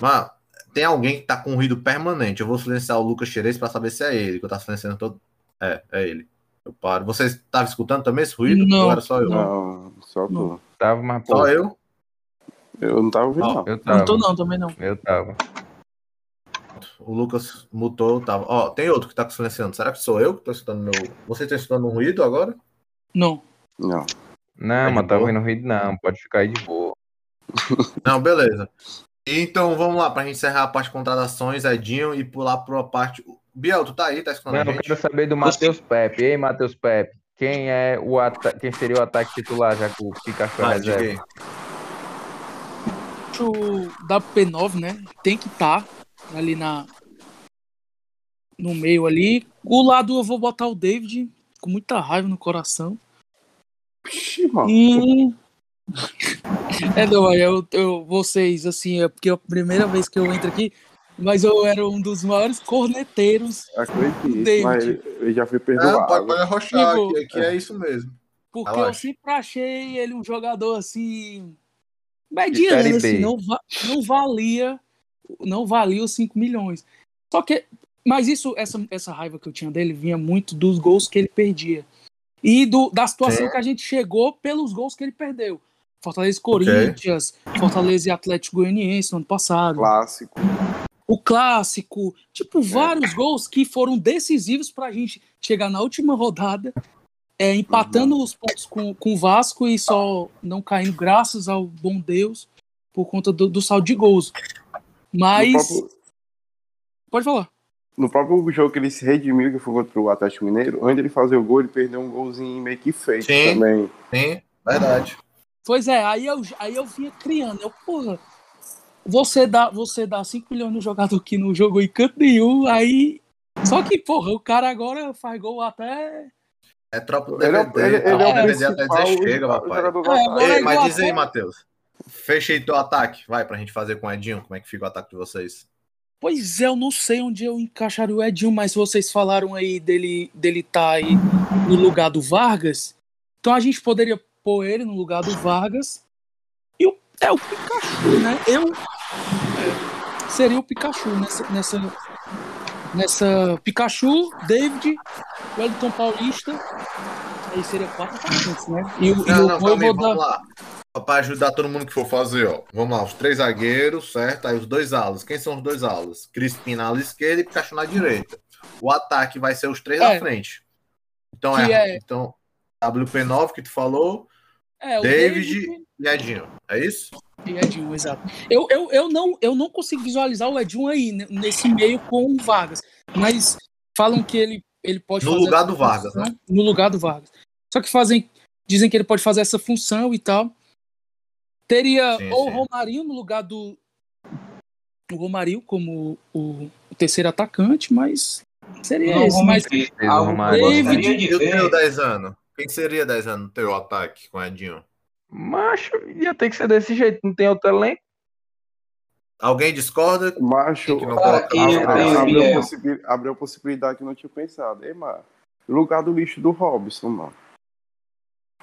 Mas tem alguém que tá com ruído permanente. Eu vou silenciar o Lucas Xerez pra saber se é ele, que eu tá silenciando todo. É, é ele. Eu paro. Vocês estavam escutando também esse ruído? Não, Ou era só eu? não. Não, só tu. Tava, mas Só eu? Eu não tava ouvindo, Ó, não. eu tava. Não tô não, também não. Eu tava. O Lucas mutou, tava. Ó, tem outro que tá silenciando. Será que sou eu que tô escutando meu. Você tá escutando um ruído agora? Não. Não. Não, de mas tá ouvindo ruído não. Pode ficar aí de boa. Não, beleza. Então vamos lá, pra gente encerrar a parte de contratações, Edinho, e pular pra uma parte. Biel, tu tá aí, tá escutando Não, a eu gente? quero saber do Matheus Pepe. Ei, Matheus Pepe. Quem é o ata... quem seria o ataque titular, já que o Pikachu é reserva? da P9, né? Tem que estar ali na no meio ali. O lado eu vou botar o David com muita raiva no coração. Ixi, mano. E é não, eu, eu vocês assim, é porque é a primeira vez que eu entro aqui, mas eu era um dos maiores corneteiros Acredito, David. mas eu já fui pode, perdoado. pode arrochar, Digo- aqui, aqui é isso mesmo. Porque eu Relaxa. sempre achei ele um jogador assim. Mediano, assim, não, va- não valia. Não valia os 5 milhões. Só que. Mas isso, essa, essa raiva que eu tinha dele vinha muito dos gols que ele perdia. E do, da situação Sim. que a gente chegou pelos gols que ele perdeu. Fortaleza e Corinthians, Fortaleza e Atlético Goianiense no ano passado. Clássico. O clássico. É. Tipo, vários gols que foram decisivos pra gente chegar na última rodada, é, empatando Uhum. os pontos com, com o Vasco e só não caindo, graças ao bom Deus, por conta do, do saldo de gols. Mas. Próprio, Pode falar. no próprio jogo que ele se redimiu, que foi contra o Atlético Mineiro, antes de ele fazer o gol, ele perdeu um golzinho meio que feito Sim. também. Sim, verdade. Pois é, aí eu, aí eu vinha criando. Eu, porra, você dá, você dá 5 milhões no jogador que não jogou em canto nenhum, aí. Só que, porra, o cara agora faz gol até. É tropa do Ele é, DVD. ele, ele é tropa o do DVD até principal dizer chega, do É, Ei, é mas diz aí, Matheus. Fechei teu ataque. Vai, pra gente fazer com o Edinho. Como é que fica o ataque de vocês? Pois é, eu não sei onde eu encaixaria o Edinho, mas vocês falaram aí dele dele tá aí no lugar do Vargas. Então a gente poderia pôr ele no lugar do Vargas. E o, é o Pikachu, né? Eu é, seria o Pikachu nessa nessa nessa Pikachu, David, Wellington Paulista, Aí seria quatro atacantes, né? E, não, e o não, calma aí, vamos lá. Pra ajudar todo mundo que for fazer, ó. Vamos lá, os três zagueiros, certo? Aí os dois alas. Quem são os dois alas? Crispim na ala esquerda e Pikachu na direita. O ataque vai ser os três É. à frente. Então é, é- então WP9 que tu falou, É, o David e Edinho. É isso? E Edinho, exato. Eu, eu, eu, não, eu não consigo visualizar o Edinho aí, nesse meio com o Vargas. Mas falam que ele, ele pode No fazer lugar do Vargas, função, né? No lugar do Vargas. Só que fazem, dizem que ele pode fazer essa função e tal. Teria Sim, ou o Romarinho no lugar do. O Romarinho como o, o terceiro atacante, mas seria Não esse. Mas. Pedro Algo que eu Romário. gostaria de E o teu ver. 10 anos? Quem seria 10 anos no teu ataque com o Edinho? Macho, ia ter que ser desse jeito, não tem outro elenco. Alguém discorda? Macho, Que não ah, abriu, eu tenho abriu, Biel. possibi- abriu a possibilidade que eu não tinha pensado. Ei, mano, lugar do lixo do Robson, mano.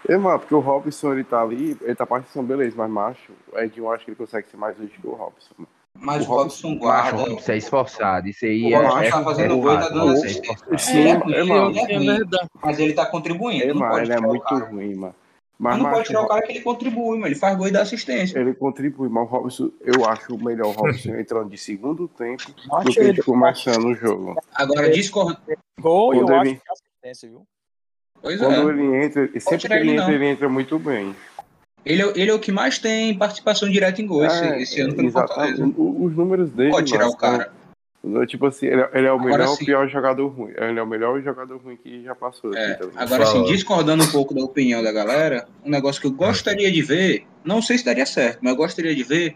Ei, mano, porque o Robson, ele tá ali, ele tá participando, beleza, mas macho, o Edinho, eu acho que ele consegue ser mais lixo que o Robson, mano. Mas O o Robson Macho, guarda. Robson é esforçado. Isso aí O é. Robson é, tá fazendo é gol e tá dando é assistência. Sim, é é, ruim, mano. é é ruim, verdade. mas ele tá contribuindo. Não mano, pode ele é o muito cara. ruim, mano. Mas Mas, não pode macho, tirar o cara que ele contribui, mano. Ele faz gol e dá assistência. ele contribui, mas o Robson, eu acho o melhor o Robson entrando de segundo tempo do que ele começando o jogo. Agora, discord... gol e eu acho que é assistência, viu? Pois Quando é. ele entra, sempre que ele ele, entra, não. ele entra muito bem. Ele, é- ele é o que mais tem participação direta em gol esse, É, esse ano pelo. Fortaleza. O- Os números dele. Pode tirar mano, o cara. Tipo assim, ele, ele é o Agora melhor ou sim. pior jogador ruim. Ele é o melhor jogador ruim que já passou. É, aqui, agora, assim, Fala. discordando um pouco da opinião da galera, um negócio que eu gostaria de ver, não sei se daria certo, mas eu gostaria de ver,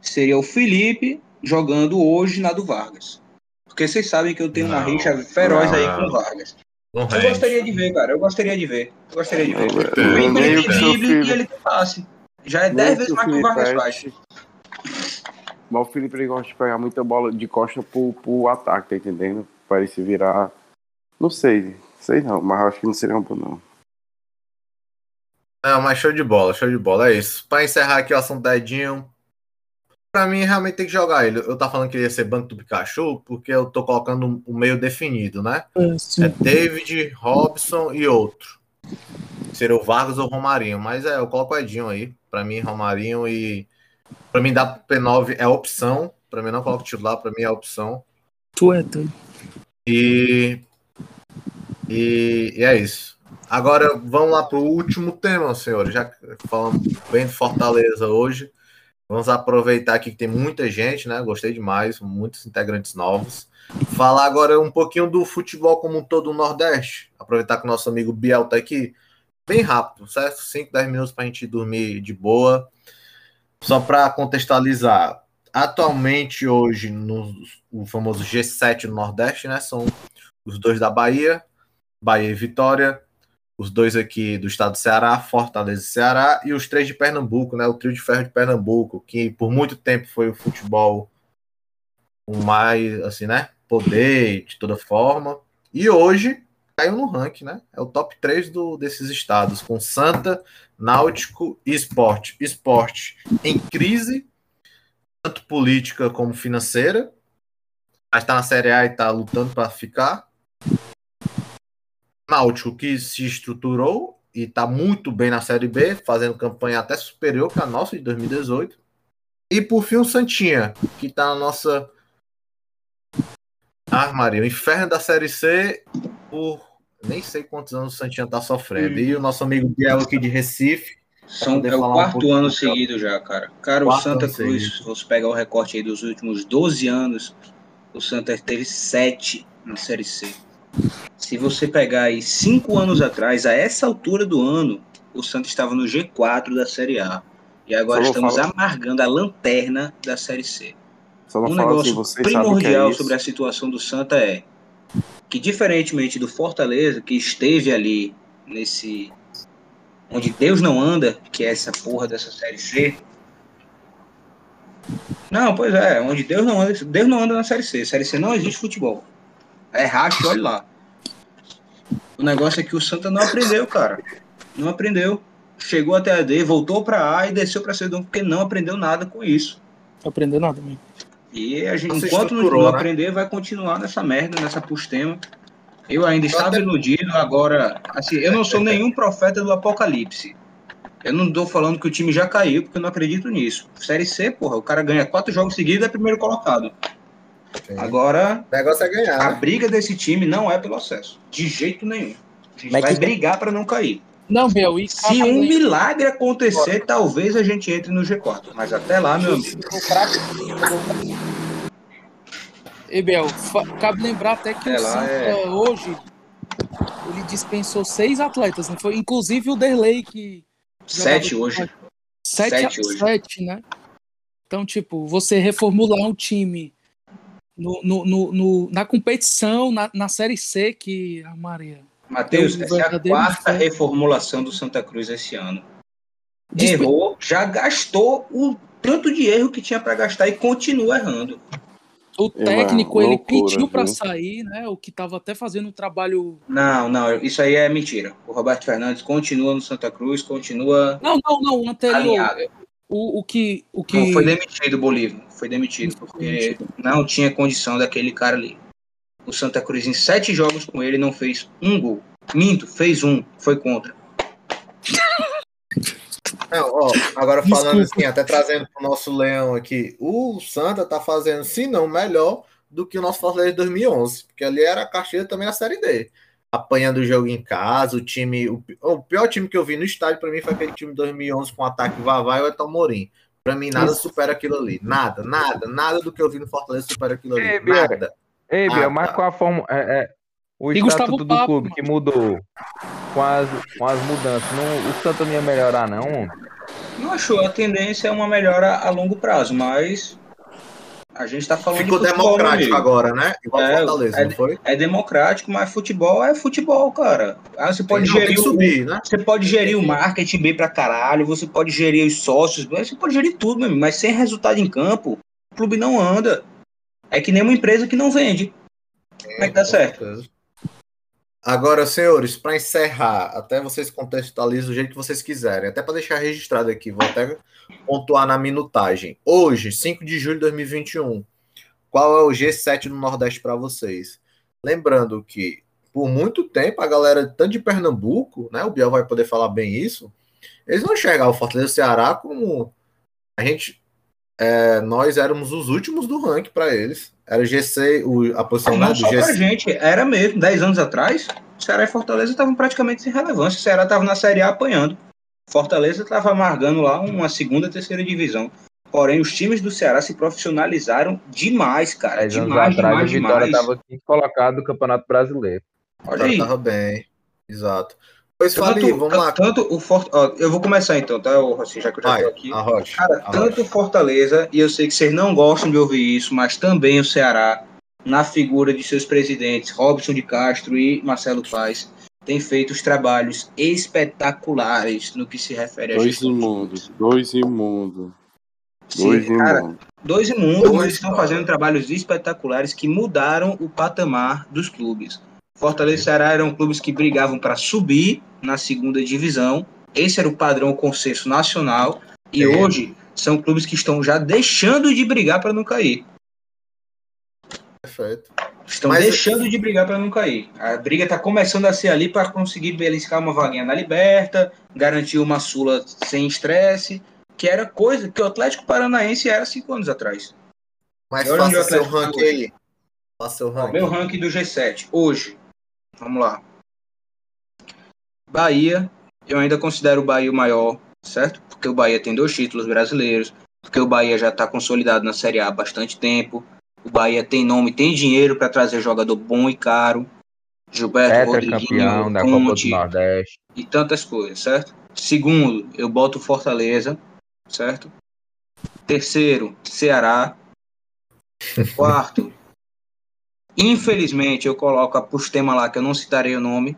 seria o Felipe jogando hoje na do Vargas. Porque vocês sabem que eu tenho uma Não. rixa feroz aí Não. com o Vargas. Não Eu gostaria de ver, cara. Eu gostaria de ver. Eu gostaria de ver. O É, o tem drible e ele tem passe. Já é nem 10 o vezes mais que o Vargas faz. Mas o Felipe ele gosta de pegar muita bola de costa pro, pro ataque, tá entendendo? Pra ele se virar. Não sei, sei não, mas acho que não seria um bom, não. Não, mas show de bola, show de bola, é isso. Pra encerrar aqui o assunto da Edinho, pra mim realmente tem que jogar ele. Eu tava falando que ia ser banco do Pikachu, porque eu tô colocando um meio definido, né? É. É David, Robson e outro. Seria o Vargas ou o Romarinho, mas é, eu coloco o Edinho aí. Pra mim, Romarinho e. Pra mim, dar P9 é opção. Pra mim, não coloco titular, pra mim é opção. Tu é doido. E, e, e é isso. Agora vamos lá para o último tema, senhores. Já falamos bem de Fortaleza hoje, vamos aproveitar aqui que tem muita gente, né? Gostei demais, muitos integrantes novos. Falar agora um pouquinho do futebol como um todo no Nordeste. Aproveitar que o nosso amigo Biel tá aqui. Bem rápido, certo? 5, 10 minutos para a gente dormir de boa. Só para contextualizar, atualmente hoje no o famoso G7 no Nordeste, né? São os dois da Bahia, Bahia e Vitória, os dois aqui do estado do Ceará, Fortaleza e Ceará, e os três de Pernambuco, né? O trio de ferro de Pernambuco, que por muito tempo foi o futebol com mais, assim, né? Poder de toda forma. E hoje caiu no ranking, né? É o top 3 do, desses estados, com Santa, Náutico e Esporte. Esporte em crise, tanto política como financeira, mas está na Série A e está lutando para ficar. Náutico que se estruturou e está muito bem na Série B, fazendo campanha até superior que a nossa de 2018. E por fim o Santinha, que está na nossa. Ah, Maria, o inferno da Série C por nem sei quantos anos o Santinha está sofrendo. E o nosso amigo Biel aqui de Recife. São, é o um quarto pouquinho ano do seguido já, cara. Cara, o Quarto Santa ano Cruz, seguido. se você pegar o recorte aí dos últimos 12 anos, o Santa teve 7 na Série C. Se você pegar aí 5 anos atrás, a essa altura do ano, o Santa estava no G4 da Série A. E agora estamos fala. amargando a lanterna da Série C. Um assim, negócio é primordial isso. sobre a situação do Santa é que, diferentemente do Fortaleza, que esteve ali nesse. onde Deus não anda, que é essa porra dessa série C. Não, pois é, onde Deus não anda, Deus não anda na série C. Série C não existe futebol. É racho, olha lá. O negócio é que o Santa não aprendeu, cara. Não aprendeu. Chegou até a D, voltou pra A e desceu pra C porque não aprendeu nada com isso. Não aprendeu nada, mesmo. E a gente, Não enquanto não, né? aprender, vai continuar nessa merda, nessa pustema. Eu ainda estava iludido, agora, assim, eu não sou nenhum profeta do apocalipse. Eu não estou falando que o time já caiu, porque eu não acredito nisso. Série C, porra, o cara ganha quatro jogos seguidos e é primeiro colocado. Sim. Agora, o negócio é ganhar. A briga desse time não é pelo acesso, de jeito nenhum. A gente Mas vai que... brigar para não cair. Não, meu, e Se um milagre acontecer, Bora. talvez a gente entre no G4. Mas até lá, meu amigo. E Bel, cabe lembrar até que é o Santa é... hoje ele dispensou seis atletas, não foi? Inclusive o Derlei que sete hoje. Sete, sete, hoje. sete, né? Então, tipo, você reformular um time no, no, no, no na competição, na, na Série C, que a Maria Matheus, essa é a quarta reformulação do Santa Cruz esse ano. Disp... Errou, já gastou o tanto de erro que tinha para gastar e continua errando. O técnico, ele pediu para sair, né? O que estava até fazendo um trabalho. Não, não, isso aí é mentira. O Roberto Fernandes continua no Santa Cruz, continua. Não, não, não, o anterior. O, o que. O que... Não, foi demitido o Bolívar. Foi demitido, porque não tinha condição daquele cara ali. O Santa Cruz, em sete jogos com ele, não fez um gol. Minto, fez um, foi contra. Não, ó, agora falando Desculpa. assim, até trazendo para o nosso leão aqui, o Santa tá fazendo, se não melhor, do que o nosso Fortaleza de 2011, porque ali era a caixinha também a Série D. Apanhando o jogo em casa, o time. O, o pior time que eu vi no estádio para mim foi aquele time de 2011 com o ataque Vavá e o Eton Morim. Para mim, nada supera aquilo ali. Nada, nada, nada do que eu vi no Fortaleza supera aquilo ali. Ei, nada. Ei, Bia, mas qual a forma. É, é, o e estatuto do Papo, clube que mudou com as, com as mudanças, não, o Santa não ia melhorar, não? Não achou. A tendência é uma melhora a longo prazo, mas a gente está falando Ficou de futebol, democrático agora, né? Igual é, Fortaleza, é, não foi? É democrático, mas futebol é futebol, cara. Ah, você pode gerir subir, o, né? Você pode gerir o marketing bem pra caralho, você pode gerir os sócios, você pode gerir tudo, mesmo, mas sem resultado em campo, o clube não anda. É que nem uma empresa que não vende. Como é que dá certo? Agora, senhores, para encerrar, até vocês contextualizem do jeito que vocês quiserem, até para deixar registrado aqui, vou até pontuar na minutagem. Hoje, 5 de julho de 2021, qual é o G7 no Nordeste para vocês? Lembrando que, por muito tempo, a galera, tanto de Pernambuco, né, o Biel vai poder falar bem isso, eles não enxergavam o Fortaleza Ceará como. A gente. É, nós éramos os últimos do ranking para eles. Era o GC, o, a posição não, né, do GC. gente, era mesmo. 10 anos atrás, Ceará e Fortaleza estavam praticamente sem relevância. O Ceará estava na Série A apanhando. Fortaleza estava amargando lá uma segunda, terceira divisão. Porém, os times do Ceará se profissionalizaram demais, cara. Dez demais, atrás, demais, o Vitória estava colocado no Campeonato Brasileiro. Olha aí. Tava bem, exato. Pois tanto, vamos lá. Tanto o Fort... Ó, eu vou começar então, tá, Rossi, já que eu já Vai, tô aqui. Arrocha, Cara, tanto Fortaleza, e eu sei que vocês não gostam de ouvir isso, mas também o Ceará, na figura de seus presidentes, Robson de Castro e Marcelo Paz, tem feito os trabalhos espetaculares no que se refere a Dois imundos, dois imundos. Dois Sim, cara, dois imundos, estão fazendo trabalhos espetaculares que mudaram o patamar dos clubes. Fortaleza e Ceará eram clubes que brigavam para subir na segunda divisão. Esse era o padrão consenso nacional. E é. hoje são clubes que estão já deixando de brigar para não cair. Perfeito. Estão Mas deixando eu... de brigar para não cair. A briga está começando a ser ali para conseguir beliscar uma vaguinha na Liberta, garantir uma Sula sem estresse, que era coisa que o Atlético Paranaense era cinco anos atrás. Mas faça seu ranking aí. Faça seu ranking. Meu ranking do G7. Hoje, Vamos lá. Bahia, eu ainda considero o Bahia o maior, certo? Porque o Bahia tem dois títulos brasileiros, porque o Bahia já está consolidado na Série A há bastante tempo. O Bahia tem nome, tem dinheiro para trazer jogador bom e caro. Gilberto Tetra campeão da Copa do Nordeste. E tantas coisas, certo? Segundo, eu boto Fortaleza, certo? Terceiro, Ceará. Quarto, Infelizmente, eu coloco a Pustema lá, que eu não citarei o nome,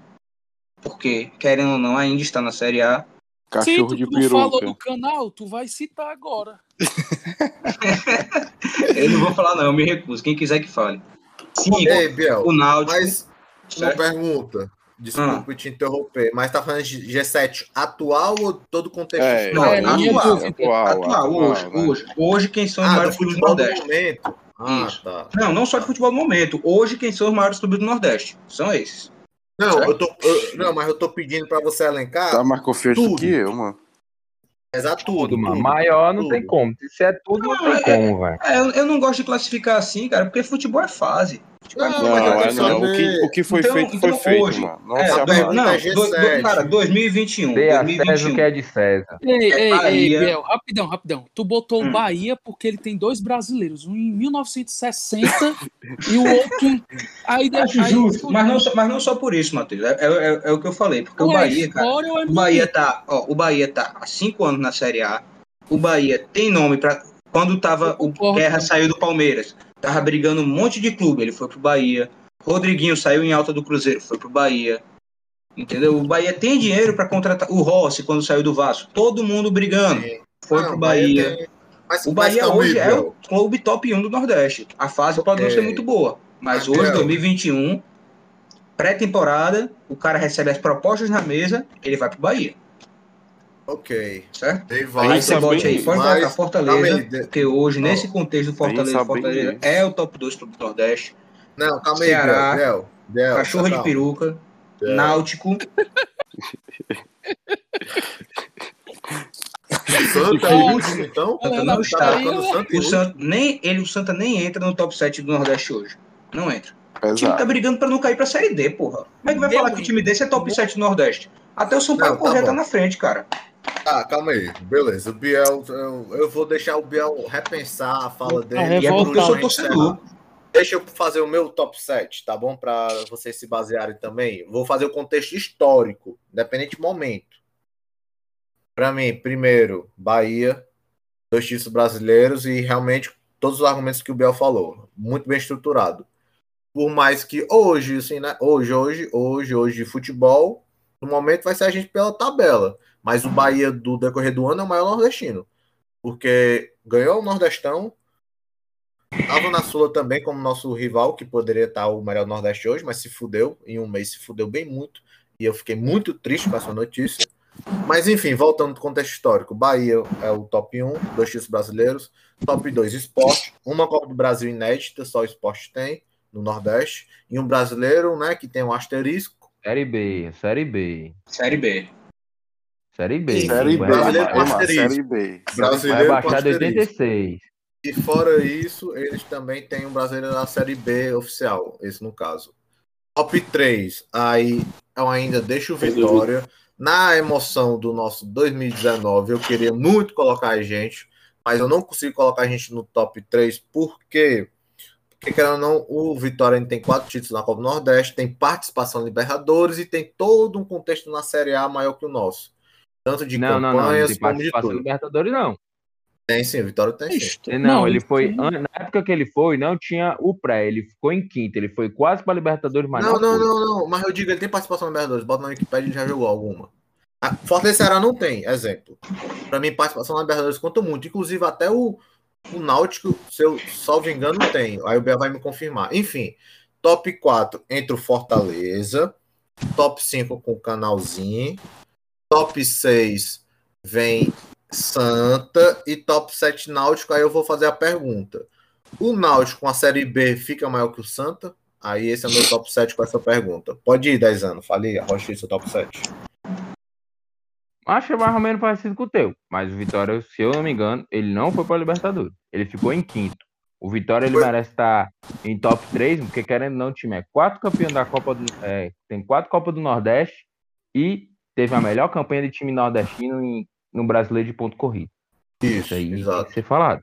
porque, querendo ou não, ainda está na Série A. Cachorro Sim, de peruca. Tu falou no canal, tu vai citar agora. eu não vou falar não, eu me recuso. Quem quiser que fale. Sim, Ei, Biel, o Náutico. Mas uma pergunta. Desculpa ah. te interromper, mas tá falando de G7 atual ou todo o contexto? É, não, é, atual, atual, atual, atual, hoje, hoje. Hoje quem são os ah, maiores clubes do Nordeste? Momento. Ah, Isso. Tá. Não, não só de futebol no momento. Hoje, quem são os maiores clubes do Nordeste? São esses. Não, eu tô, eu, não, mas eu tô pedindo para você elencar. Tá mais confiante que eu, mano. Exato, tudo, mano. Maior não tudo. tem como. Se é tudo, não, não tem é, como, velho. É, eu não gosto de classificar assim, cara, porque futebol é fase. Não, não, é, não. O, que, o que foi então, feito então, foi feito, hoje, mano. Não, é, do, não do, do, cara, 2021. Dê a César o que é de César. Ei, ei, é ei, Biel, rapidão, rapidão. Tu botou hum. o Bahia porque ele tem dois brasileiros, um em 1960 e o outro. Aí, Acho aí, justo, aí, mas, não, mas não só por isso, Matheus. É, é, é, o que eu falei, porque o Bahia, cara. O Bahia, tá, ó, o Bahia tá há cinco anos na Série A. O Bahia tem nome para quando tava o Guerra saiu do Palmeiras tava brigando um monte de clube, ele foi pro Bahia. Rodriguinho saiu em alta do Cruzeiro, foi pro Bahia. Entendeu? O Bahia tem dinheiro para contratar. O Rossi, quando saiu do Vasco, todo mundo brigando. Foi Não, pro Bahia. Bahia tem... mas, o Bahia hoje é o clube top 1 do Nordeste. A fase pode não ser muito boa. Mas hoje, 2021, pré-temporada, o cara recebe as propostas na mesa, ele vai pro Bahia. Ok. Certo? Tem aí você bote aí, pode colocar Fortaleza, porque hoje, não. nesse contexto, Fortaleza, Fortaleza é o top 2 do Nordeste. Não, calma aí, Ceará, Del, Del, Cachorro de peruca, Del. Náutico. Santa é o último, então? Santa não está. O Santa, nem, ele, o Santa nem entra no top 7 do Nordeste hoje. Não entra. Exato. O time tá brigando pra não cair pra Série D, porra. Como é que vai Deu falar que o time desse é top 7 do Nordeste? Até o São Paulo correr tá, tá na frente, cara. Tá, calma aí. Beleza. O Biel, eu, eu vou deixar o Biel repensar a fala dele. É, eu sou torcedor. Deixa eu fazer o meu top 7, tá bom? Para vocês se basearem também. Vou fazer o contexto histórico, independente do momento. Para mim, primeiro, Bahia, dois títulos brasileiros e realmente todos os argumentos que o Biel falou. Muito bem estruturado. Por mais que hoje, assim, né? Hoje, hoje, hoje, hoje, futebol, no momento vai ser a gente pela tabela. Mas o Bahia do decorrer do ano é o maior nordestino. Porque ganhou o Nordestão. Estava na Sula também como nosso rival, que poderia estar o melhor Nordeste hoje, mas se fudeu. Em um mês se fudeu bem muito. E eu fiquei muito triste com essa notícia. Mas enfim, voltando ao contexto histórico, Bahia é o top 1, dois títulos brasileiros, top 2 esporte, uma Copa do Brasil inédita, só o esporte tem no Nordeste, e um brasileiro, né, que tem um asterisco. Série B, Série B. Série B. Série B. Série B. Brasileiro com Série B. Brasileiro vai baixar de 86. E fora isso, eles também têm um brasileiro na Série B oficial, esse no caso. Top 3, aí eu ainda deixo Vitória. Na emoção do nosso 2019, eu queria muito colocar a gente, mas eu não consigo colocar a gente no top 3, porque, porque querendo ou não, o Vitória tem quatro títulos na Copa do Nordeste, tem participação em Libertadores e tem todo um contexto na Série A maior que o nosso. Tanto de não, campanhas não, não, não. como de Libertadores, não. Tem sim, o Vitória tem sim. Não, não, ele foi. Na época que ele foi, não tinha o pré, ele ficou em quinto, ele foi quase para Libertadores, mas não. Não, não, não, não, mas eu digo, ele tem participação na Libertadores, bota na Wikipedia ele já jogou alguma. A Fortaleza Ceará não tem, exemplo. Para mim, participação na Libertadores conta muito. Inclusive, até o, o Náutico, se eu salvo engano, tem. Aí o Bia vai me confirmar. Enfim, top 4 entre o Fortaleza, top 5 com o Canalzinho, top 6 vem Santa e top 7 Náutico. Aí eu vou fazer a pergunta. O Náutico com a Série B fica maior que o Santa? Aí esse é o meu top 7 com essa pergunta. Pode ir, 10 anos. Falei, arrocha seu top 7. Acho mais ou menos parecido com o teu. Mas o Vitória, se eu não me engano, ele não foi para a Libertadores. Ele ficou em quinto. O Vitória ele foi. merece estar em top 3, porque querendo ou não, o time é quatro campeão da Copa do, é, tem quatro Copas do Nordeste e teve a melhor campanha de time nordestino em, no brasileiro de ponto corrido. Isso, Isso aí exato. tem que ser falado.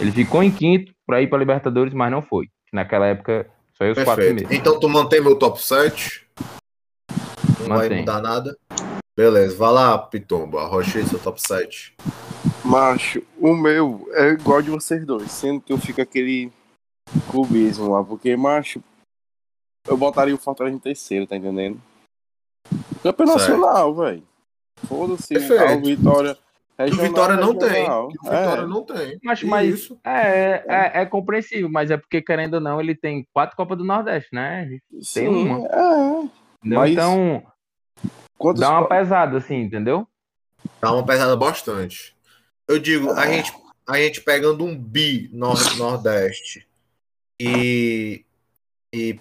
Ele ficou em quinto para ir para Libertadores, mas não foi. Naquela época, só eu os quatro primeiros. Então tu mantém meu top 7? Não mantém. vai mudar nada? Beleza, vai lá, Pitomba. Arrochei seu top 7. Macho, o meu é igual de vocês dois, sendo que eu fico aquele clubismo lá, porque, macho, eu botaria o Fortaleza em terceiro, tá entendendo? Campeão nacional, velho. Foda-se, o Vitória. Regional, o Vitória não regional. tem. O Vitória é. não tem. Mas, mas isso. É, é, é, compreensível, mas é porque, querendo ou não, ele tem quatro Copas do Nordeste, né? Tem Sim, uma. É. Mas... Então, Quantos... dá uma pesada, assim, entendeu? Dá uma pesada bastante. Eu digo, a, gente, a gente pegando um bi no Nordeste e, e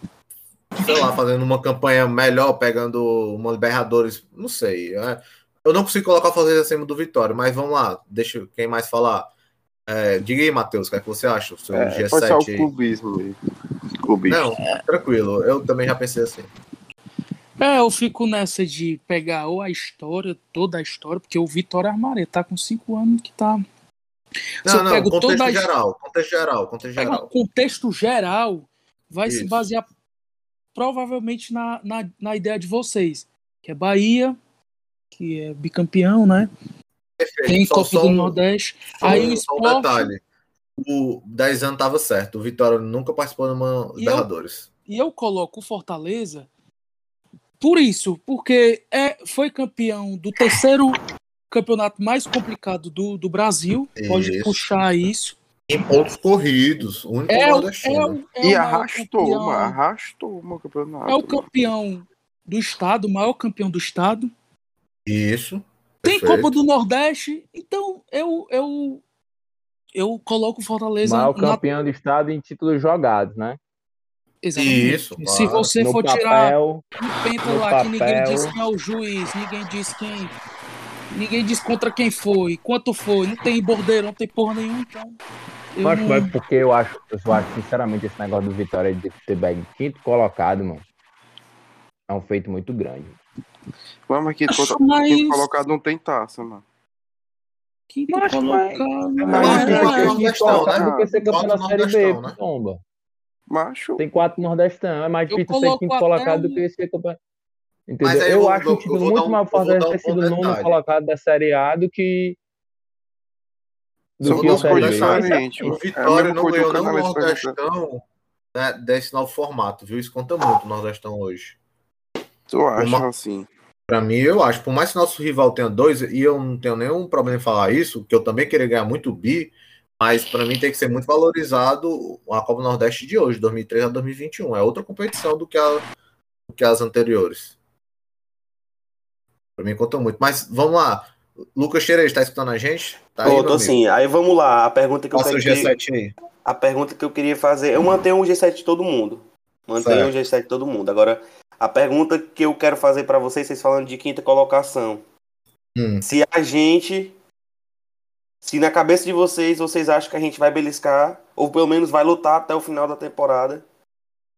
sei lá, fazendo uma campanha melhor, pegando uma Libertadores, não sei. É, eu não consigo colocar o Fortaleza acima do Vitória, mas vamos lá, deixa quem mais falar. É, diga aí, Matheus, o que, é que você acha? O seu É, G7 pode ser o clubismo. Clubismo. Não, tranquilo, eu também já pensei assim. É, eu fico nessa de pegar ou a história, toda a história, porque o Vitória Armaré tá com cinco anos que tá. Se Não, eu não, pego contexto toda a geral, contexto geral, contexto Pega geral. o contexto geral, vai se Isso. basear provavelmente na, na, na ideia de vocês, que é Bahia, que é bicampeão, né? Perfeito, Tem só- Copa só do um- Nordeste. Aí um- o só um esporte. detalhe. O 10 anos tava certo. O Vitória nunca participou de uma Libertadores. E eu coloco o Fortaleza por isso, porque é, foi campeão do terceiro campeonato mais complicado do, do Brasil. Pode Isso. puxar isso. Em pontos corridos. O único É, o- é, nordestino. o- é E arrastou, campeão- mano. Arrastou o campeonato. É o campeão do estado, o maior campeão do estado. Isso. Tem perfeito. Copa do Nordeste, então eu eu eu coloco o Fortaleza Maior na campeão do estado em títulos jogados, né? Exatamente. Isso, Se você no for tirar papel, um penta lá que ninguém papel. diz quem é o juiz, ninguém diz quem. Ninguém diz contra quem foi, quanto foi, não tem bordeiro, não tem porra nenhuma, então. Eu mas, não- mas porque eu acho, eu acho sinceramente esse negócio do Vitória de ter bag quinto colocado, mano. É um feito muito grande. Mas, mas quinto, Acho mais- quinto colocado não tem taça, mano. Quinto Mas, colocado. É Mas mais é quinto Nordestão, colocado né? ser campeão da Série B, né? pomba. Macho. Tem quatro Nordestão. É mais difícil ser quinto colocado do que ser campeão. Mas Entendeu? aí Eu, eu acho um eu vou muito um- mais Fortaleza dar um ter sido bom nono colocado da Série A do que. Do que o Série B. Mas, diferentes. O É Vitória não ganhou o Esperança. Nordestão né, desse novo formato, viu? Isso conta muito o Nordestão hoje. Tu acha Uma- assim? Pra mim, eu acho, por mais que nosso rival tenha dois, e eu não tenho nenhum problema em falar isso, que eu também queria ganhar muito bi, mas pra mim tem que ser muito valorizado a Copa Nordeste de hoje, 2003 a 2021. É outra competição do que, a- do que as anteriores. Pra mim conta muito. Mas vamos lá. Lucas Xerez, tá escutando a gente? Tá aí, Tô, amigo? sim. Aí vamos lá. A pergunta que eu Passa o G7 aí. a pergunta que eu queria fazer, eu mantenho o G7 de todo mundo. Mantenho o G7 de todo mundo. Agora, a pergunta que eu quero fazer pra vocês, vocês falando de quinta colocação. Hum. Se a gente se na cabeça de vocês, vocês acham que a gente vai beliscar ou pelo menos vai lutar até o final da temporada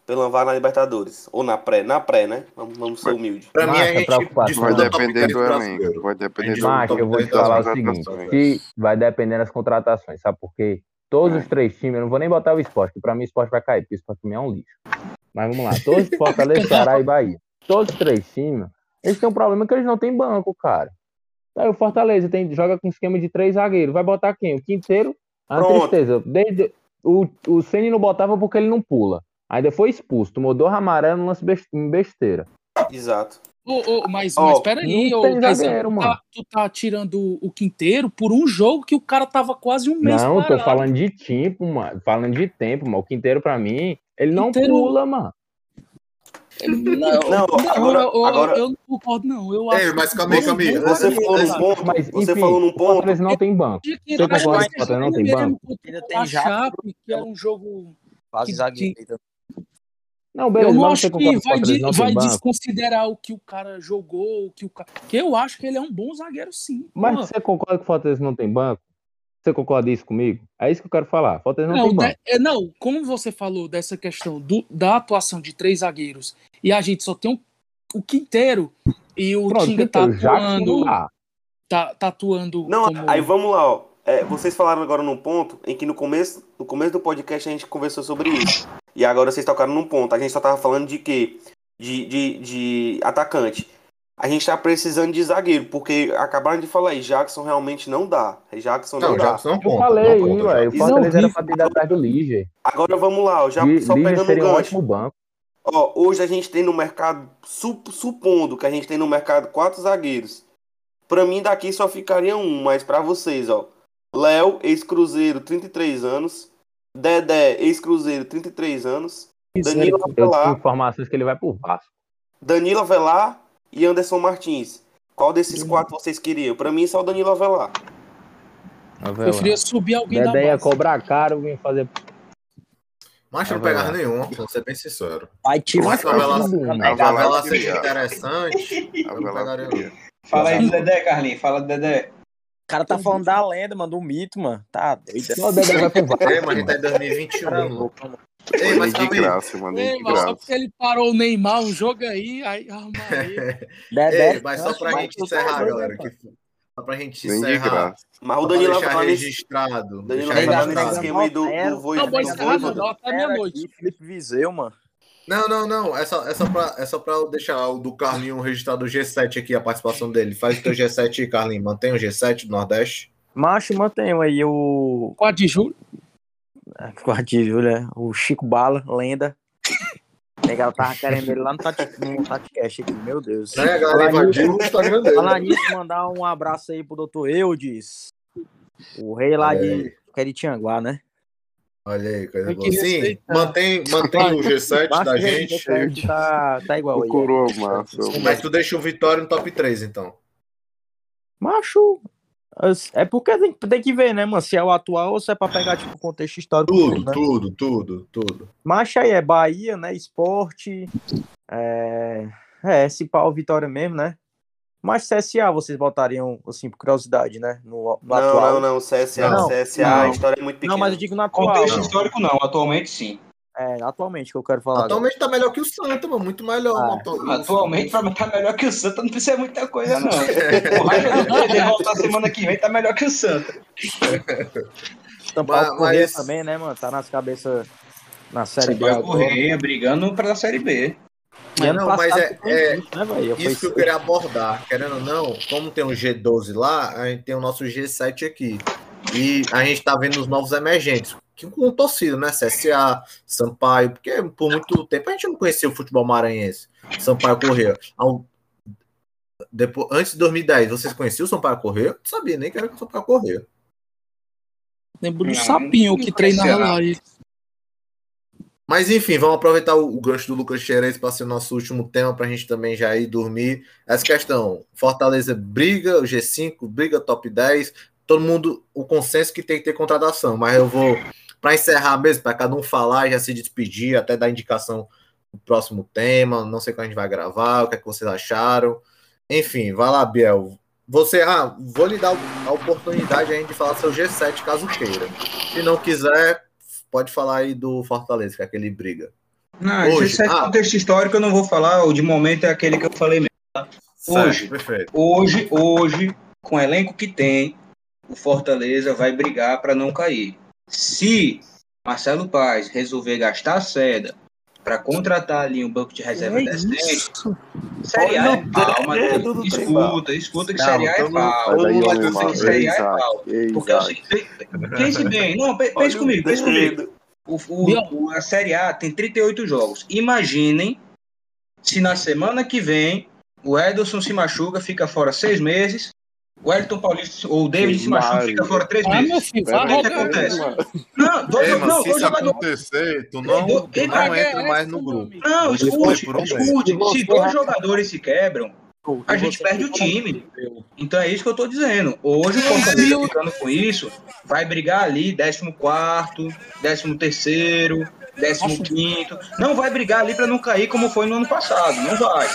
pela vaga na Libertadores ou na pré, na pré, né? Vamos, vamos ser humildes. Pra mim, a é gente preocupação. disputa Vai depender 10 do elenco. Vai depender do Macho, eu vou te falar o seguinte: que vai depender das contratações, sabe por quê? Todos É. os três times, eu não vou nem botar o esporte, que pra mim o esporte vai cair, porque o esporte mim é um lixo. Mas vamos lá, todos Fortaleza, Ceará e Bahia. Todos os três times, eles têm um problema que eles não têm banco, cara. Aí o Fortaleza tem, joga com esquema de três zagueiros. Vai botar quem? O quinteiro? A Pronto. tristeza. Desde, o, o Ceni não botava porque ele não pula. Ainda foi expulso, tomou dois amarelos no lance besteira. Exato. Ô, ô, mas, Ó, mas peraí, ô, zagueiro, tu, mano. tá, tu tá tirando o quinteiro por um jogo que o cara tava quase um mês Não, tô parado. falando de tempo, mano. Falando de tempo, mano. O quinteiro pra mim, ele não Quinteiro- pula, mano. Não, Não, agora- eu, eu- agora- eu não concordo, não. Eu Ei, acho mas que calma aí, calma aí. Você falou num ponto, Mas, você enfim, falou num o ponto, Fortaleza não tem banco. Que Você mas concorda que o Fortaleza não tem banco? Ainda a tem Chape, que era um jogo. Quase Que- zagueiro. Não, beleza, eu mas acho que vai, de- não vai desconsiderar o que o cara jogou, o que o cara. Que eu acho que ele é um bom zagueiro, sim. Mas Porra. você concorda que o Fortaleza não tem banco? Você concorda isso comigo? É isso que eu quero falar. Fortaleza não, Não, tem banco. é, não, como você falou dessa questão do- da atuação de três zagueiros e a gente só tem um- o quinteiro e o Pronto, Tinga tá não atuando, dá. tá, tá atuando Não, como... aí vamos lá, ó. É, vocês falaram agora num ponto em que no começo, no começo do podcast a gente conversou sobre isso. E agora vocês tocaram num ponto. A gente só tava falando de quê? De, de, de atacante. A gente tá precisando de zagueiro, porque acabaram de falar aí, Jackson realmente não dá. Jackson não, Não, dá. Jackson não Eu conta. falei não aí, velho. O. Fortaleza era pra ter ido atrás do Lige. Agora vamos lá, ó, já Li- só Lige pegando seria um gancho. ótimo banco. Ó, hoje a gente tem no mercado, sup- supondo que a gente tem no mercado quatro zagueiros. Pra mim daqui só ficaria um, mas pra vocês, ó. Léo, ex-Cruzeiro, 33 anos. Dedé, ex-Cruzeiro, 33 anos. Danilo Eu Avelar, informações que ele vai pro Vasco. Danilo Avelar e Anderson Martins. Qual desses quatro vocês queriam? Pra mim só o Danilo Avelar. Eu preferia subir alguém da Dedé ia base. cobrar caro, vinha fazer. Mas não pegava nenhum, vou ser bem sincero. Vai te Mas a Vela A Vela seja queria. interessante, A eu não pegaria queria. Fala aí do Dedé, Carlinhos. Fala do Dedé. O cara tá falando da lenda, mano, do mito, mano. Tá doido. Só o Dedé vai pro a gente tá em 2021. Cara, mano. louco, mano. Ei, mas de aí. graça, mano. Ei, De mas só graça. porque ele parou o Neymar um jogo aí, aí arruma aí. Dedé, Ei, mas só pra gente tá encerrar, galera. que- Só pra gente Nem de encerrar. graça. Mas o Danilo falando nesse, registrado. Danilo vai falar registrado. nesse esquema aí do, do Voivo. Não, encerrar, Voivoda. não, até meia-noite. Felipe Viseu, mano. Não, não, não. É só, é, só pra, é só pra eu deixar o do Carlinho registrado o G7 aqui, a participação dele. Faz o teu G7 aí, Carlinho. Mantém o G7 do Nordeste. Macho, mantenho aí o. 4 de julho. Quarto de julho, é, o Chico Bala, lenda. Legal, tava querendo ele lá no, TatiCast aqui, meu Deus. Né, a galera invadiu o Instagram dele. Falar nisso, mandar um abraço aí pro doutor Eudes, o rei lá Olha de. Queritianguá, né? Olha aí, coisa boa. que Sim, mantém, mantém o G7 Macho, da gente. G7 tá, tá igual O aí. coroa massa. Mas tu deixa o Vitória no top 3, então. Macho, é porque tem, tem que ver, né, mano? Se é o atual ou se é pra pegar, tipo, o contexto histórico. Tudo, né? tudo, tudo, tudo. Macho aí é Bahia, né? Esporte. É, é esse pau Vitória mesmo, né? Mas CSA vocês botariam, assim, por curiosidade, né? No, no Não, atual. não, não. CSA, Não, CSA, não. a história é muito pequena. Não, mas eu digo no atual. Contexto não. histórico não, atualmente sim. É, atualmente que eu quero falar. Atualmente tá melhor que o Santa, mano. Muito melhor. Ah, Atualmente, pra mim, tá melhor que o Santa, não precisa muita coisa, não. O Raio do Pedro voltar semana que vem tá melhor que o Santa. Tampar Mas- o Correia mas- também, né, mano? Tá nas cabeças na Série B Vai agora. correr brigando pra Série B. E ano Não, mas é- é isso, né, Isso que eu queria abordar, querendo ou não, como tem um G12 lá, a gente tem o nosso G7 aqui. E a gente tá vendo os novos emergentes, que com torcida, né? CSA, Sampaio, porque por muito tempo a gente não conhecia o futebol maranhense. Sampaio Correia. Ao- Depois, antes de 2010, vocês conheciam o Sampaio Correia? Eu não sabia nem que era o Sampaio Correia. Lembro do Não, sapinho não que treinava lá. Mas enfim, vamos aproveitar o, o gancho do Lucas Xerez para ser o nosso último tema para a gente também já ir dormir. Essa questão: Fortaleza briga, o G5 briga top 10, todo mundo, o consenso que tem que ter contratação. Mas eu vou, para encerrar mesmo, para cada um falar e já se despedir, até dar indicação do próximo tema. Não sei quando a gente vai gravar, o que é que vocês acharam. Enfim, vai lá, Biel. Você, ah, vou lhe dar a oportunidade ainda de falar seu G7 caso queira. Se não quiser, pode falar aí do Fortaleza, que é aquele briga. Não, Hoje, esse é ah. contexto histórico eu não vou falar, o de momento é aquele que eu falei mesmo. Hoje. Certo, perfeito. Hoje, hoje, com o elenco que tem, o Fortaleza vai brigar para não cair. Se Marcelo Paz resolver gastar a seda para contratar ali um banco de reserva É decente, isso. Série A é do Escuta, escuta que Não, Série A é pau. Que Série A é pau. Porque eu sei, pense bem, não, pe- pense comigo, pense comigo. O, o- o- a Série A tem 38 jogos. Imaginem se na semana que vem o Ederson se machuca, fica fora seis meses, o Elton Paulista ou o David se machuca, fica fora três Ah, meu meses. Pera vai aí, rogar. que acontece? mano. Não, dois, Ei, mas não, se dois isso acontecer, tu não, tu não entra mais no grupo. Não, escute, um escute. Se dois jogadores se quebram, a gente perde o time. Então é isso que eu tô dizendo. Hoje o Fortaleza ficando com isso, vai brigar ali 14, 13, 15. Não vai brigar ali para não cair como foi no ano passado. Não vai.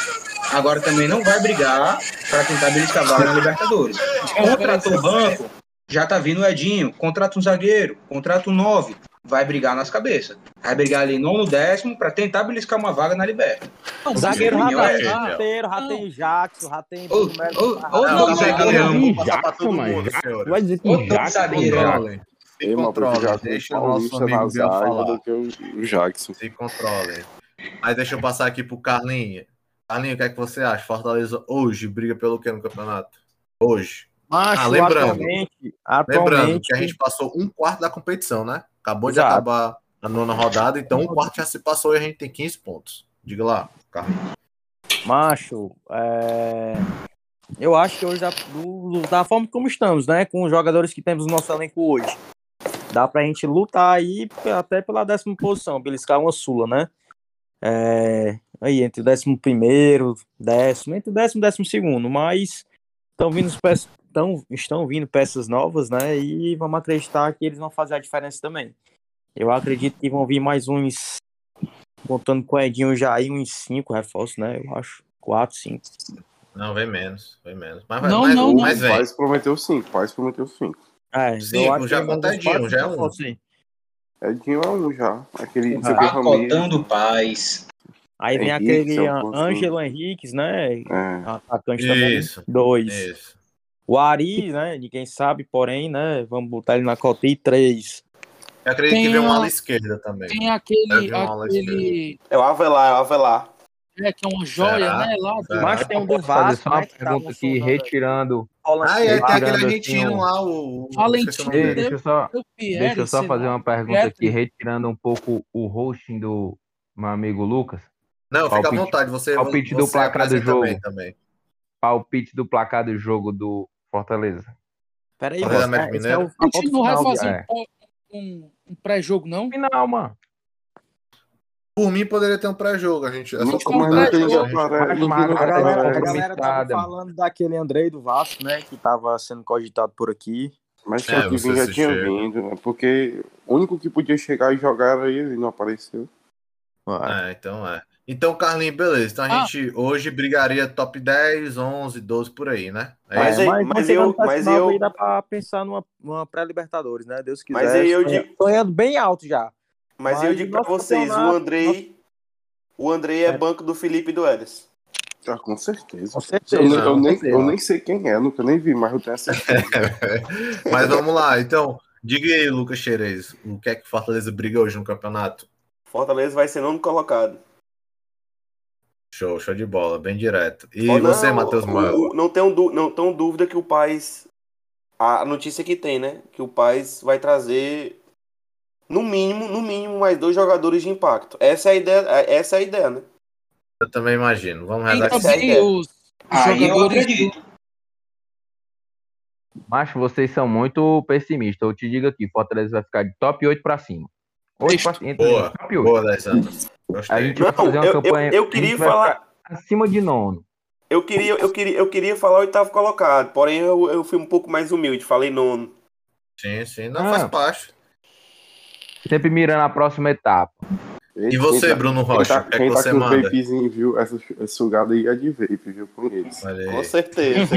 Agora também não vai brigar para tentar beliscar a vaga na Libertadores. Contratou o banco, já tá vindo o Edinho. Contrata um zagueiro, contrata um 9. Vai brigar nas cabeças. Vai brigar ali nono décimo para tentar beliscar uma vaga na Liberta. Não, Zagueiro tá é rateiro, Não. tem Jackson, Ô, ô, ô, Ah, não, Não, não, passar pra Jackson, todo mas mundo, Jackson, senhores. vai dizer que Ô, Jackson zagueiro, Jackson. Controlem. Se Ei, mano, porque controlem. já Deixa o nosso amigo Biel falar. do que o Jackson. Se controlem. Mas deixa eu passar aqui pro Carlinho. Carlinho, o que é que você acha? Fortaleza hoje briga pelo que no campeonato? Hoje. Macho, Ah, lembrando. atualmente, Lembrando atualmente que a gente passou um quarto da competição, né? Acabou de acabar a nona rodada, então um quarto já se passou e a gente tem 15 pontos. Diga lá, Carlinhos. Macho, é, eu acho que hoje, da, do- da forma como estamos, né? Com os jogadores que temos no nosso elenco hoje, dá pra gente lutar aí até pela décima posição, beliscar uma Sula, né? É, aí, entre o décimo primeiro, décimo, entre o décimo e décimo segundo, mas estão vindo peças, tão, estão vindo peças novas, né? E vamos acreditar que eles vão fazer a diferença também. Eu acredito que vão vir mais uns, contando com o Edinho já aí, uns 5 reforços, né? Eu acho. 4, 5. Não, vem menos, vem menos. Mas, vai- Não, mas, não, não. mas O. Paz prometeu cinco, Paz prometeu cinco. É, eu acho já que já é um. Edinho é um já. Aquele. Pacotando paz. Aí vem Henrique, aquele seu An- Afonso. Ângelo Henriques, né? É. Atacante também. Isso, Dois. isso. O Ari, né? Ninguém sabe, porém, né? Vamos botar ele na cota e três. Eu acredito que Tem vem um uma- ala esquerda também. Tem aquele. aquele É o Avelar, é o Avelar. é, que é uma joia, Será? né? Lá Será? Mas tem um do fazer Vasco, só uma né? Que pergunta tava aqui, sonando- retirando. Ah, é, tem aquele argentino um- lá, o. Valentim. esqueci o nome dele. Deixa eu só, do Pierre, deixa eu só fazer uma pergunta aqui, retirando um pouco o hosting do meu amigo Lucas. Não, fica à Palpite- vontade. Você, palpite do você placar do jogo. bem também. Palpite do placar do jogo do Fortaleza. Peraí, América é, esse é o, a A gente não vai fazer é. um, um- um pré-jogo, não? Final, mano. Por mim, poderia ter um pré-jogo. A gente. É só comentar. mas não tem já galera, tava mano. falando daquele Andrei do Vasco, né? Que tava sendo cogitado por aqui. Mas se É, que vir já tinha chega. vindo, né? Porque o único que podia chegar e jogar era ele e não apareceu. Ah, É, então é. Então, Carlinhos, beleza. Então a Ah. gente hoje brigaria top 10, 11, 12 por aí, né? É Mas aí- mas, mas eu- mas eu- aí dá pra pensar numa, numa pré-Libertadores, né? Deus quiser. Mas aí eu digo- Sonhando bem alto já. Mas, eu Mas digo o pra vocês, o Andrei. O Andrei é É. banco do Felipe e do Ederson. Ah, com certeza. Com certeza. Eu, nem- eu nem, eu nem sei quem é, nunca nem vi, mas eu tenho essa certeza. Mas vamos lá. Então, diga aí, Lucas Xerez, o que é que o Fortaleza briga hoje no campeonato? Fortaleza vai ser nono colocado. Show, show de bola, bem direto. E você, não, Matheus o- Mano? o- Não tenho, dú- não tenho dúvida que o Paz. A notícia que tem, né? Que o Paz vai trazer. No mínimo, no mínimo, mais dois jogadores de impacto. Essa é a ideia, essa é a ideia, né? Eu também imagino. Vamos é a também ideia. os Aí eu jogadores. Macho, vocês são muito pessimistas. Eu te digo aqui, Fortaleza vai ficar de top 8 pra cima. 8 pra, entre Boa, top 8. boa, 10 anos. A gente vai Não, fazer uma eu, eu, campanha. eu a queria vai falar. acima de nono. Eu queria, eu queria, eu queria falar oitavo colocado, porém eu, eu fui um pouco mais humilde, falei nono. Sim, sim, não Ah. faz parte. Sempre mirando a próxima etapa. E você, Bruno Quem Rocha, tá, o que é que quem tá você com manda? vapezinhos, viu? Essa essa sugada aí é de vape, viu? Com eles. Com certeza.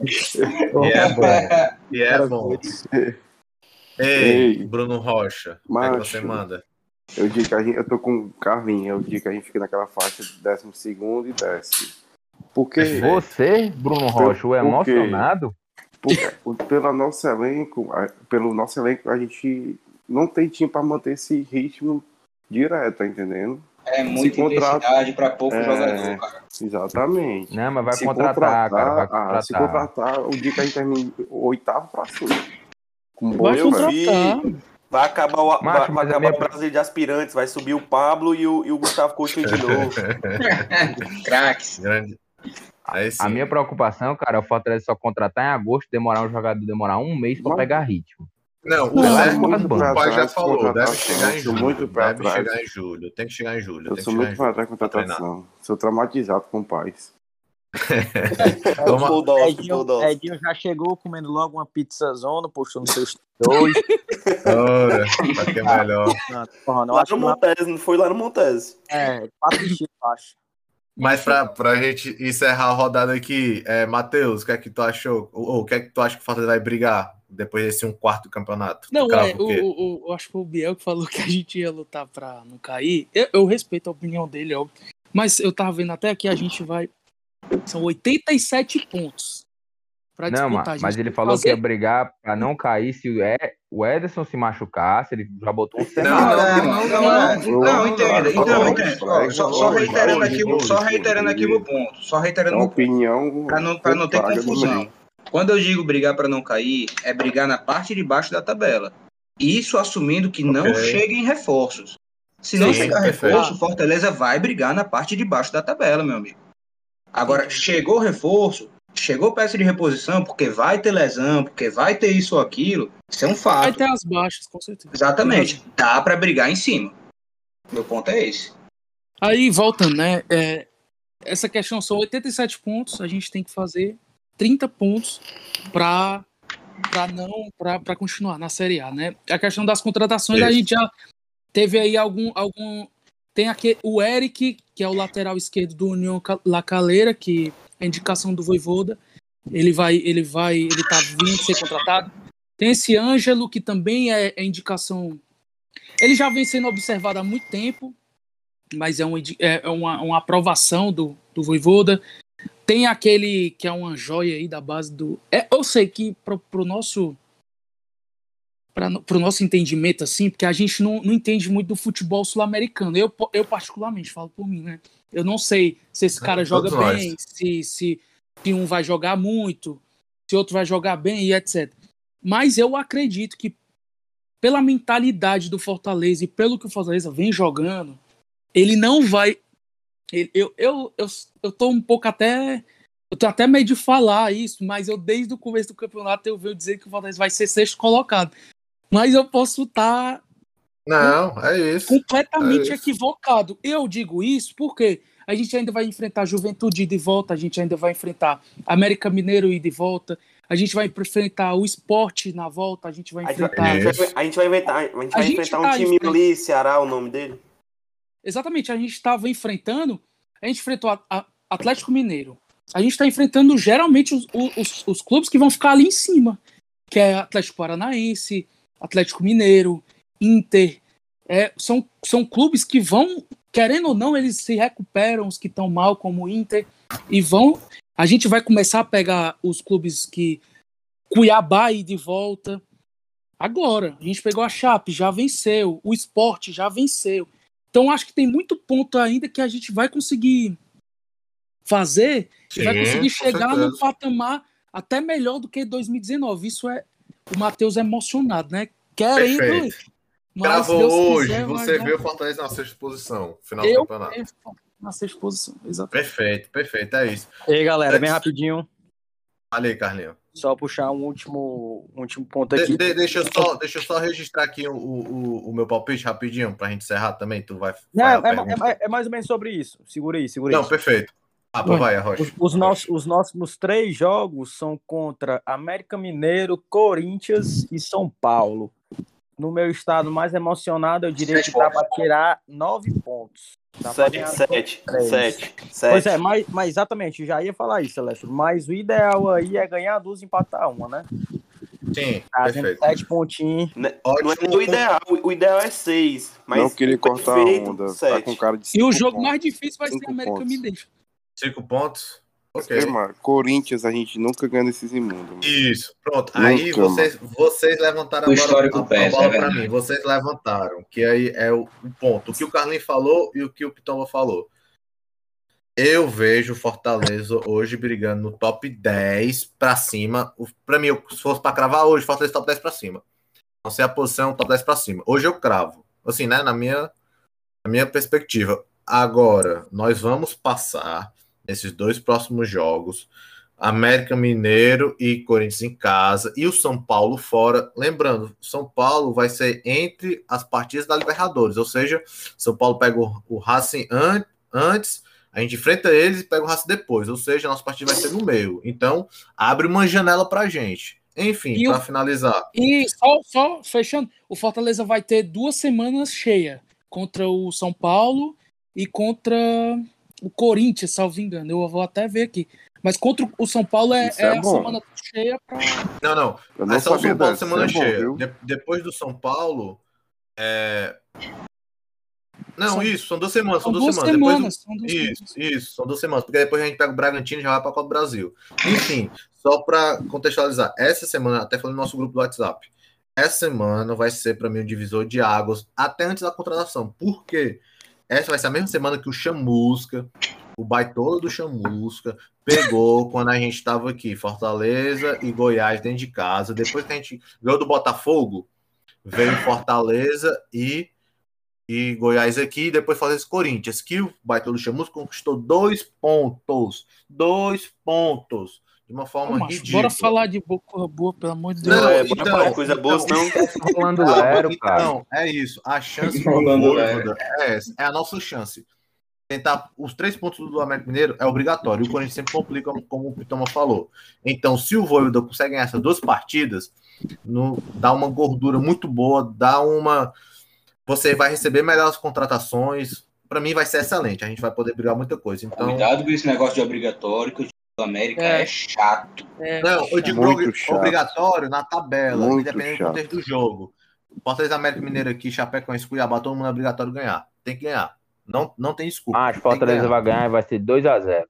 E é bom. E é bom. Ei. Bruno Rocha, o que é que você manda? Eu digo que a gente, eu tô com o Carlinhos, eu digo que a gente fica naquela faixa de décimo segundo e décimo. Porque. Você, Bruno Rocha, o quê? emocionado, porque pelo nosso elenco, a- pelo nosso elenco, a gente não tem time pra manter esse ritmo direto, tá entendendo? É muita Se contrata- intensidade pra pouco É. jogador, cara. Exatamente. né? Mas vai se contratar, cara. Vai contratar, ah, se contratar. contratar, o dia que a gente termina oitavo pra cima. Com Vai boa Eu contratar. vi. Vai acabar o, vai, Macho, vai a acabar minha- o Brasil de aspirantes, vai subir o Pablo e o, e o Gustavo Coutinho de novo. Craques. Grande. Aí sim. A minha preocupação, cara, é o Fortaleza só contratar em agosto, demorar um jogador, demorar um mês pra Mas- pegar ritmo. Não, o Não, Zé, é muito o pai já falou, deve chegar em julho. muito pra Deve trás. chegar em julho. Tem que chegar em julho. Eu tem sou que muito pra trás com contratação. Sou traumatizado com pais. Vamos- Bulldogs, Edinho, Bulldogs. Edinho já chegou comendo logo uma pizza zona, postou nos seus dois. Ora, pra que é melhor. Não, porra, não Lá acho no. Montese, não foi lá no Montese. É, eu acho. Mas pra, pra gente encerrar a rodada aqui, é, Matheus, o que é que tu achou? Ou, o que é que tu acha que o Fortaleza vai brigar depois desse um quarto campeonato? Não, é, o o, o, acho que foi o Biel que falou que a gente ia lutar pra não cair. Eu, eu respeito a opinião dele, óbvio. Mas eu tava vendo até aqui, a gente vai. São 87 pontos. Pra Não, disputar. mas, gente mas tem ele falou que ia fazer- brigar pra não cair se o, E- o Ederson se machucasse, ele já botou um Não, cenário. não, Não, não, é, não, não, entenda, então, não, entenda. não, Só, não, reiterando não, aqui, não, só não, reiterando aqui não, o ponto. Só reiterando ponto. opinião. Pra não, pra não ter confusão. Quando eu digo brigar para não cair, é brigar na parte de baixo da tabela. Isso assumindo que não cheguem reforços. Se não Sim, chegar reforço, Fortaleza vai brigar na parte de baixo da tabela, meu amigo. Agora, chegou reforço, chegou peça de reposição, porque vai ter lesão, porque vai ter isso ou aquilo, isso é um Vai fato. ter as baixas, com certeza. Exatamente. Dá para brigar em cima. Meu ponto é esse. Aí, voltando, né? é, essa questão são 87 pontos, a gente tem que fazer 30 pontos pra para não para continuar na Série A, né? A questão das contratações Isso. a gente já teve aí algum algum tem aqui o Eric, que é o lateral esquerdo do União La Calera, que é indicação do Voivoda. Ele vai ele vai ele tá vindo ser contratado. Tem esse Ângelo, que também é, é indicação. Ele já vem sendo observado há muito tempo, mas é, um, é uma, uma aprovação do, do Voivoda. Tem aquele que é uma joia aí da base do. É, eu sei que pro, pro nosso. Para o nosso entendimento, assim, porque a gente não, não entende muito do futebol sul-americano. Eu, eu, particularmente, falo por mim, né? Eu não sei se esse cara joga bem, se, se, se um vai jogar muito, se outro vai jogar bem e etc. Mas eu acredito que, pela mentalidade do Fortaleza e pelo que o Fortaleza vem jogando, ele não vai eu, eu, eu, eu tô um pouco até. Eu tô até meio de falar isso, mas eu desde o começo do campeonato eu vejo dizer que o Fortaleza vai ser sexto colocado. Mas eu posso estar. Tá não, é isso. Completamente é isso. equivocado. Eu digo isso porque a gente ainda vai enfrentar Juventude de volta, a gente ainda vai enfrentar América Mineiro e de volta, a gente vai enfrentar o esporte na volta, a gente vai enfrentar. A gente vai, a gente vai, enfrentar, a gente vai enfrentar um tá time ali, Ceará, o nome dele. Exatamente, a gente estava enfrentando, a gente enfrentou a, a Atlético Mineiro. A gente está enfrentando geralmente os, os, os, clubes que vão ficar ali em cima, que é Atlético Paranaense, Atlético Mineiro, Inter. É, são, são clubes que vão, querendo ou não, eles se recuperam, os que estão mal, como o Inter, e vão. A gente vai começar a pegar os clubes que. Cuiabá ir de volta. Agora, a gente pegou a Chape, já venceu. O esporte já venceu. Então acho que tem muito ponto ainda que a gente vai conseguir fazer Sim, e vai conseguir chegar no patamar até melhor do que 2019. Isso é o Matheus emocionado, né? Querendo. Gravou hoje, quiser, você vê o Fortaleza na sexta posição, final eu do campeonato. Na sexta posição, exatamente. Perfeito, perfeito, é isso. E aí, galera, bem rapidinho. Falei, Carlinhos. Só puxar um último, um último ponto aqui. De, de, deixa, eu só, deixa eu só registrar aqui o, o, o meu palpite rapidinho para a gente encerrar também. Tu vai. Não, é, é, é, mais ou menos sobre isso. Segura aí, segura aí. Não, perfeito. Ah, pô, vai, Rocha. Os, os, nossos, os nossos três jogos são contra América Mineiro, Corinthians e São Paulo. No meu estado mais emocionado, eu diria que dá para tirar nove pontos. Sete, sete, sete, sete. Pois é, mas, mas exatamente, já ia falar isso, Celeste. Mas o ideal aí é ganhar duas e empatar uma, né? Sim, tá, perfeito. Sete pontinhos. Não, não é o ideal, o ideal é seis. Mas não queria cortar perfeito, a onda, tá sete. com cara de E o jogo pontos. mais difícil vai ser América Mineiro. Cinco pontos? Ok. Mano, Corinthians, a gente nunca ganha desses imundos. Isso, pronto. Nunca, aí vocês, vocês levantaram o agora a, a, a bola é para mim. Vocês levantaram, que aí é o, o, ponto. O que o Carlinhos falou e o que o Pitomba falou. Eu vejo Fortaleza hoje brigando no top 10 para cima. Para mim, se fosse para cravar hoje, Fortaleza top 10 para cima. Não sei a posição, top 10 para cima. Hoje eu cravo. Assim, né? Na minha, na minha perspectiva. Agora, nós vamos passar nesses dois próximos jogos. América Mineiro e Corinthians em casa e o São Paulo fora. Lembrando, São Paulo vai ser entre as partidas da Libertadores, ou seja, São Paulo pega o, o Racing an antes, a gente enfrenta eles e pega o Racing depois, ou seja, a nossa partida vai ser no meio. Então, abre uma janela para gente. Enfim, para finalizar. E só, só fechando, o Fortaleza vai ter duas semanas cheia contra o São Paulo e contra o Corinthians, salvo engano. Eu vou até ver aqui. Mas contra o São Paulo é, é, é a semana cheia pra. Não, não. não Essa é o São Paulo semana é cheia. Bom, de, depois do São Paulo. É... Não, são... isso, são duas semanas. São, são duas, duas semanas. semanas do... são duas isso, semanas. isso, são duas semanas. Porque depois a gente pega o Bragantino e já vai para a Copa do Brasil. Enfim, só para contextualizar, essa semana, até falando no nosso grupo do WhatsApp, essa semana vai ser para mim um divisor de águas até antes da contratação. Por quê? Essa vai ser a mesma semana que o Chamusca, o baitola do Chamusca, pegou quando a gente estava aqui, Fortaleza e Goiás dentro de casa. Depois que a gente ganhou do Botafogo, veio Fortaleza e, e Goiás aqui, e depois Fortaleza Corinthians, que o baitola do Chamusca conquistou dois pontos. Dois pontos de uma forma Pô, ridícula. Bora falar de boa, boa, pelo amor de Deus. Não, é, então, falar de coisa boa, então, senão tá rolando lero, cara. Não, é isso. A chance do Voivoda é essa, é a nossa chance. tentar os três pontos do América Mineiro é obrigatório. O Corinthians sempre complica, como o Pitoma falou. Então, se o Voivoda consegue ganhar essas duas partidas, no, dá uma gordura muito boa, dá uma. Você vai receber melhores contratações. Para mim, vai ser excelente. A gente vai poder brigar muita coisa. Então, Cuidado com esse negócio de obrigatório, que América é, É. chato. É, não, eu digo obrigatório na tabela, Muito independente do chato. contexto do jogo. Fortaleza América Mineiro aqui, Chapecoense, Cuiabá, todo mundo é obrigatório ganhar. Tem que ganhar. Não, não tem desculpa. Ah, que Fortaleza ganhar. vai ganhar e vai ser 2x0.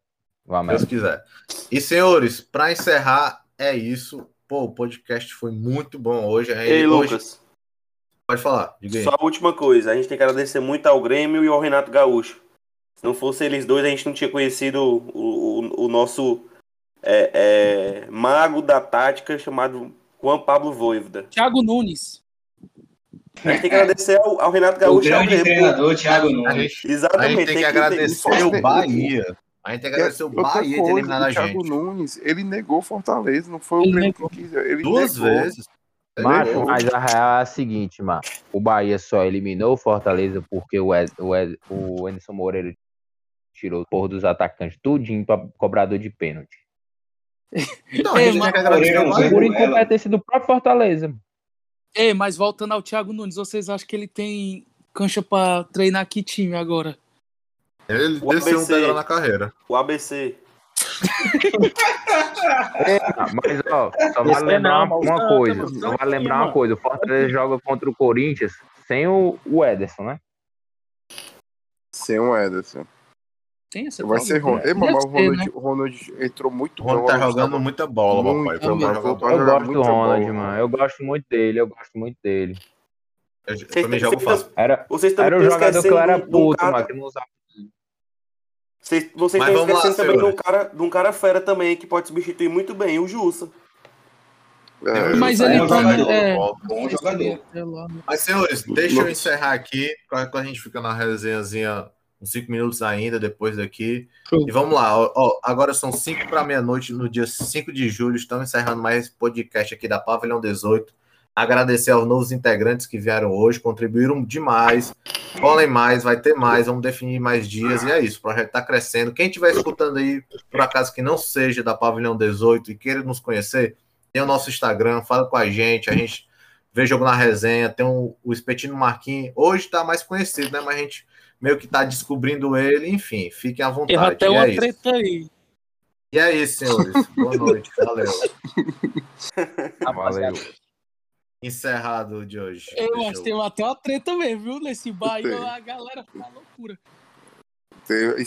O Deus quiser. E, senhores, para encerrar, é isso. Pô, o podcast foi muito bom hoje. Aí, Ei, hoje Lucas, pode falar. Diga aí. só a última coisa. A gente tem que agradecer muito ao Grêmio e ao Renato Gaúcho. Se não fosse eles dois, a gente não tinha conhecido o, o, o nosso é, é, mago da tática chamado Juan Pablo Voivoda. Thiago Nunes. A gente tem que agradecer ao, ao Renato O Gaúcho ao grande Grêmio. treinador, Thiago A Nunes. gente, a Exatamente. gente tem que agradecer tem- o Bahia. A gente tem que agradecer o Bahia de ter coisa, eliminado a o Thiago gente. Nunes, ele negou Fortaleza, não foi o Ele Grêmio negou. que quis. Ele Duas negou. vezes. Macho, mas a real é a seguinte, mano. O Bahia só eliminou o Fortaleza porque o, Ed, o, Ed, o Anderson Moreira tirou o porra dos atacantes tudinho pra cobrador de pênalti. Então, a Ei, mas-. Por ela. incompetência do próprio Fortaleza. Ei, mas voltando ao Thiago Nunes, vocês acham que ele tem cancha pra treinar que time agora? Ele O desceu um ABC. degrau na carreira. O ABC. Ah, Mas, ó, só Esse vale lembrar não, uma, coisa. Só vale lembrar mano. uma coisa. O Fortaleza joga contra o Corinthians sem o, o Ederson, né? Sem o Ederson. Tem essa Vai ser Ronald. Ei, Deve mas o Ronald, né? o Ronald entrou muito O Ronald tá jogando tava muita bola, muito, papai. também. Eu gosto do Ronald, bola. mano. Eu gosto muito dele. Eu gosto muito dele. Eu, mim, têm- jogo vocês fácil. Era, Vocês também era o estão jogador que eu esquecendo era puto, cara- mano. Que não usava. Vocês, vocês estão vamos lá, esquecendo também de um, cara, de um cara fera também que pode substituir muito bem, o Jussa. É, Mas Tá ele tem. jogador, É, Bom jogador. né? Mas, senhores, deixa eu encerrar aqui. Quando a gente fica na resenhazinha uns 5 minutos ainda depois daqui. Show. E vamos lá. Ó, ó, agora são 5 para meia-noite no dia 5 de julho. Estamos encerrando mais esse podcast aqui da Pavilhão 18. Agradecer aos novos integrantes que vieram hoje, contribuíram demais. Colhem mais, vai ter mais, vamos definir mais dias. E é isso, o projeto está crescendo. Quem estiver escutando aí, por acaso que não seja da Pavilhão 18 e queira nos conhecer, tem o nosso Instagram, fala com a gente, a gente vê jogo na resenha, tem o, o Espetino Marquinhos. Hoje está mais conhecido, né? Mas a gente meio que está descobrindo ele, enfim, fiquem à vontade. Erra até E uma é isso. treta aí. E é isso, senhores. Boa noite. Valeu. Valeu. Encerrado de hoje. Eu, Deixa mas eu- tem até uma treta mesmo, viu? Nesse bairro a galera tá loucura. Tem-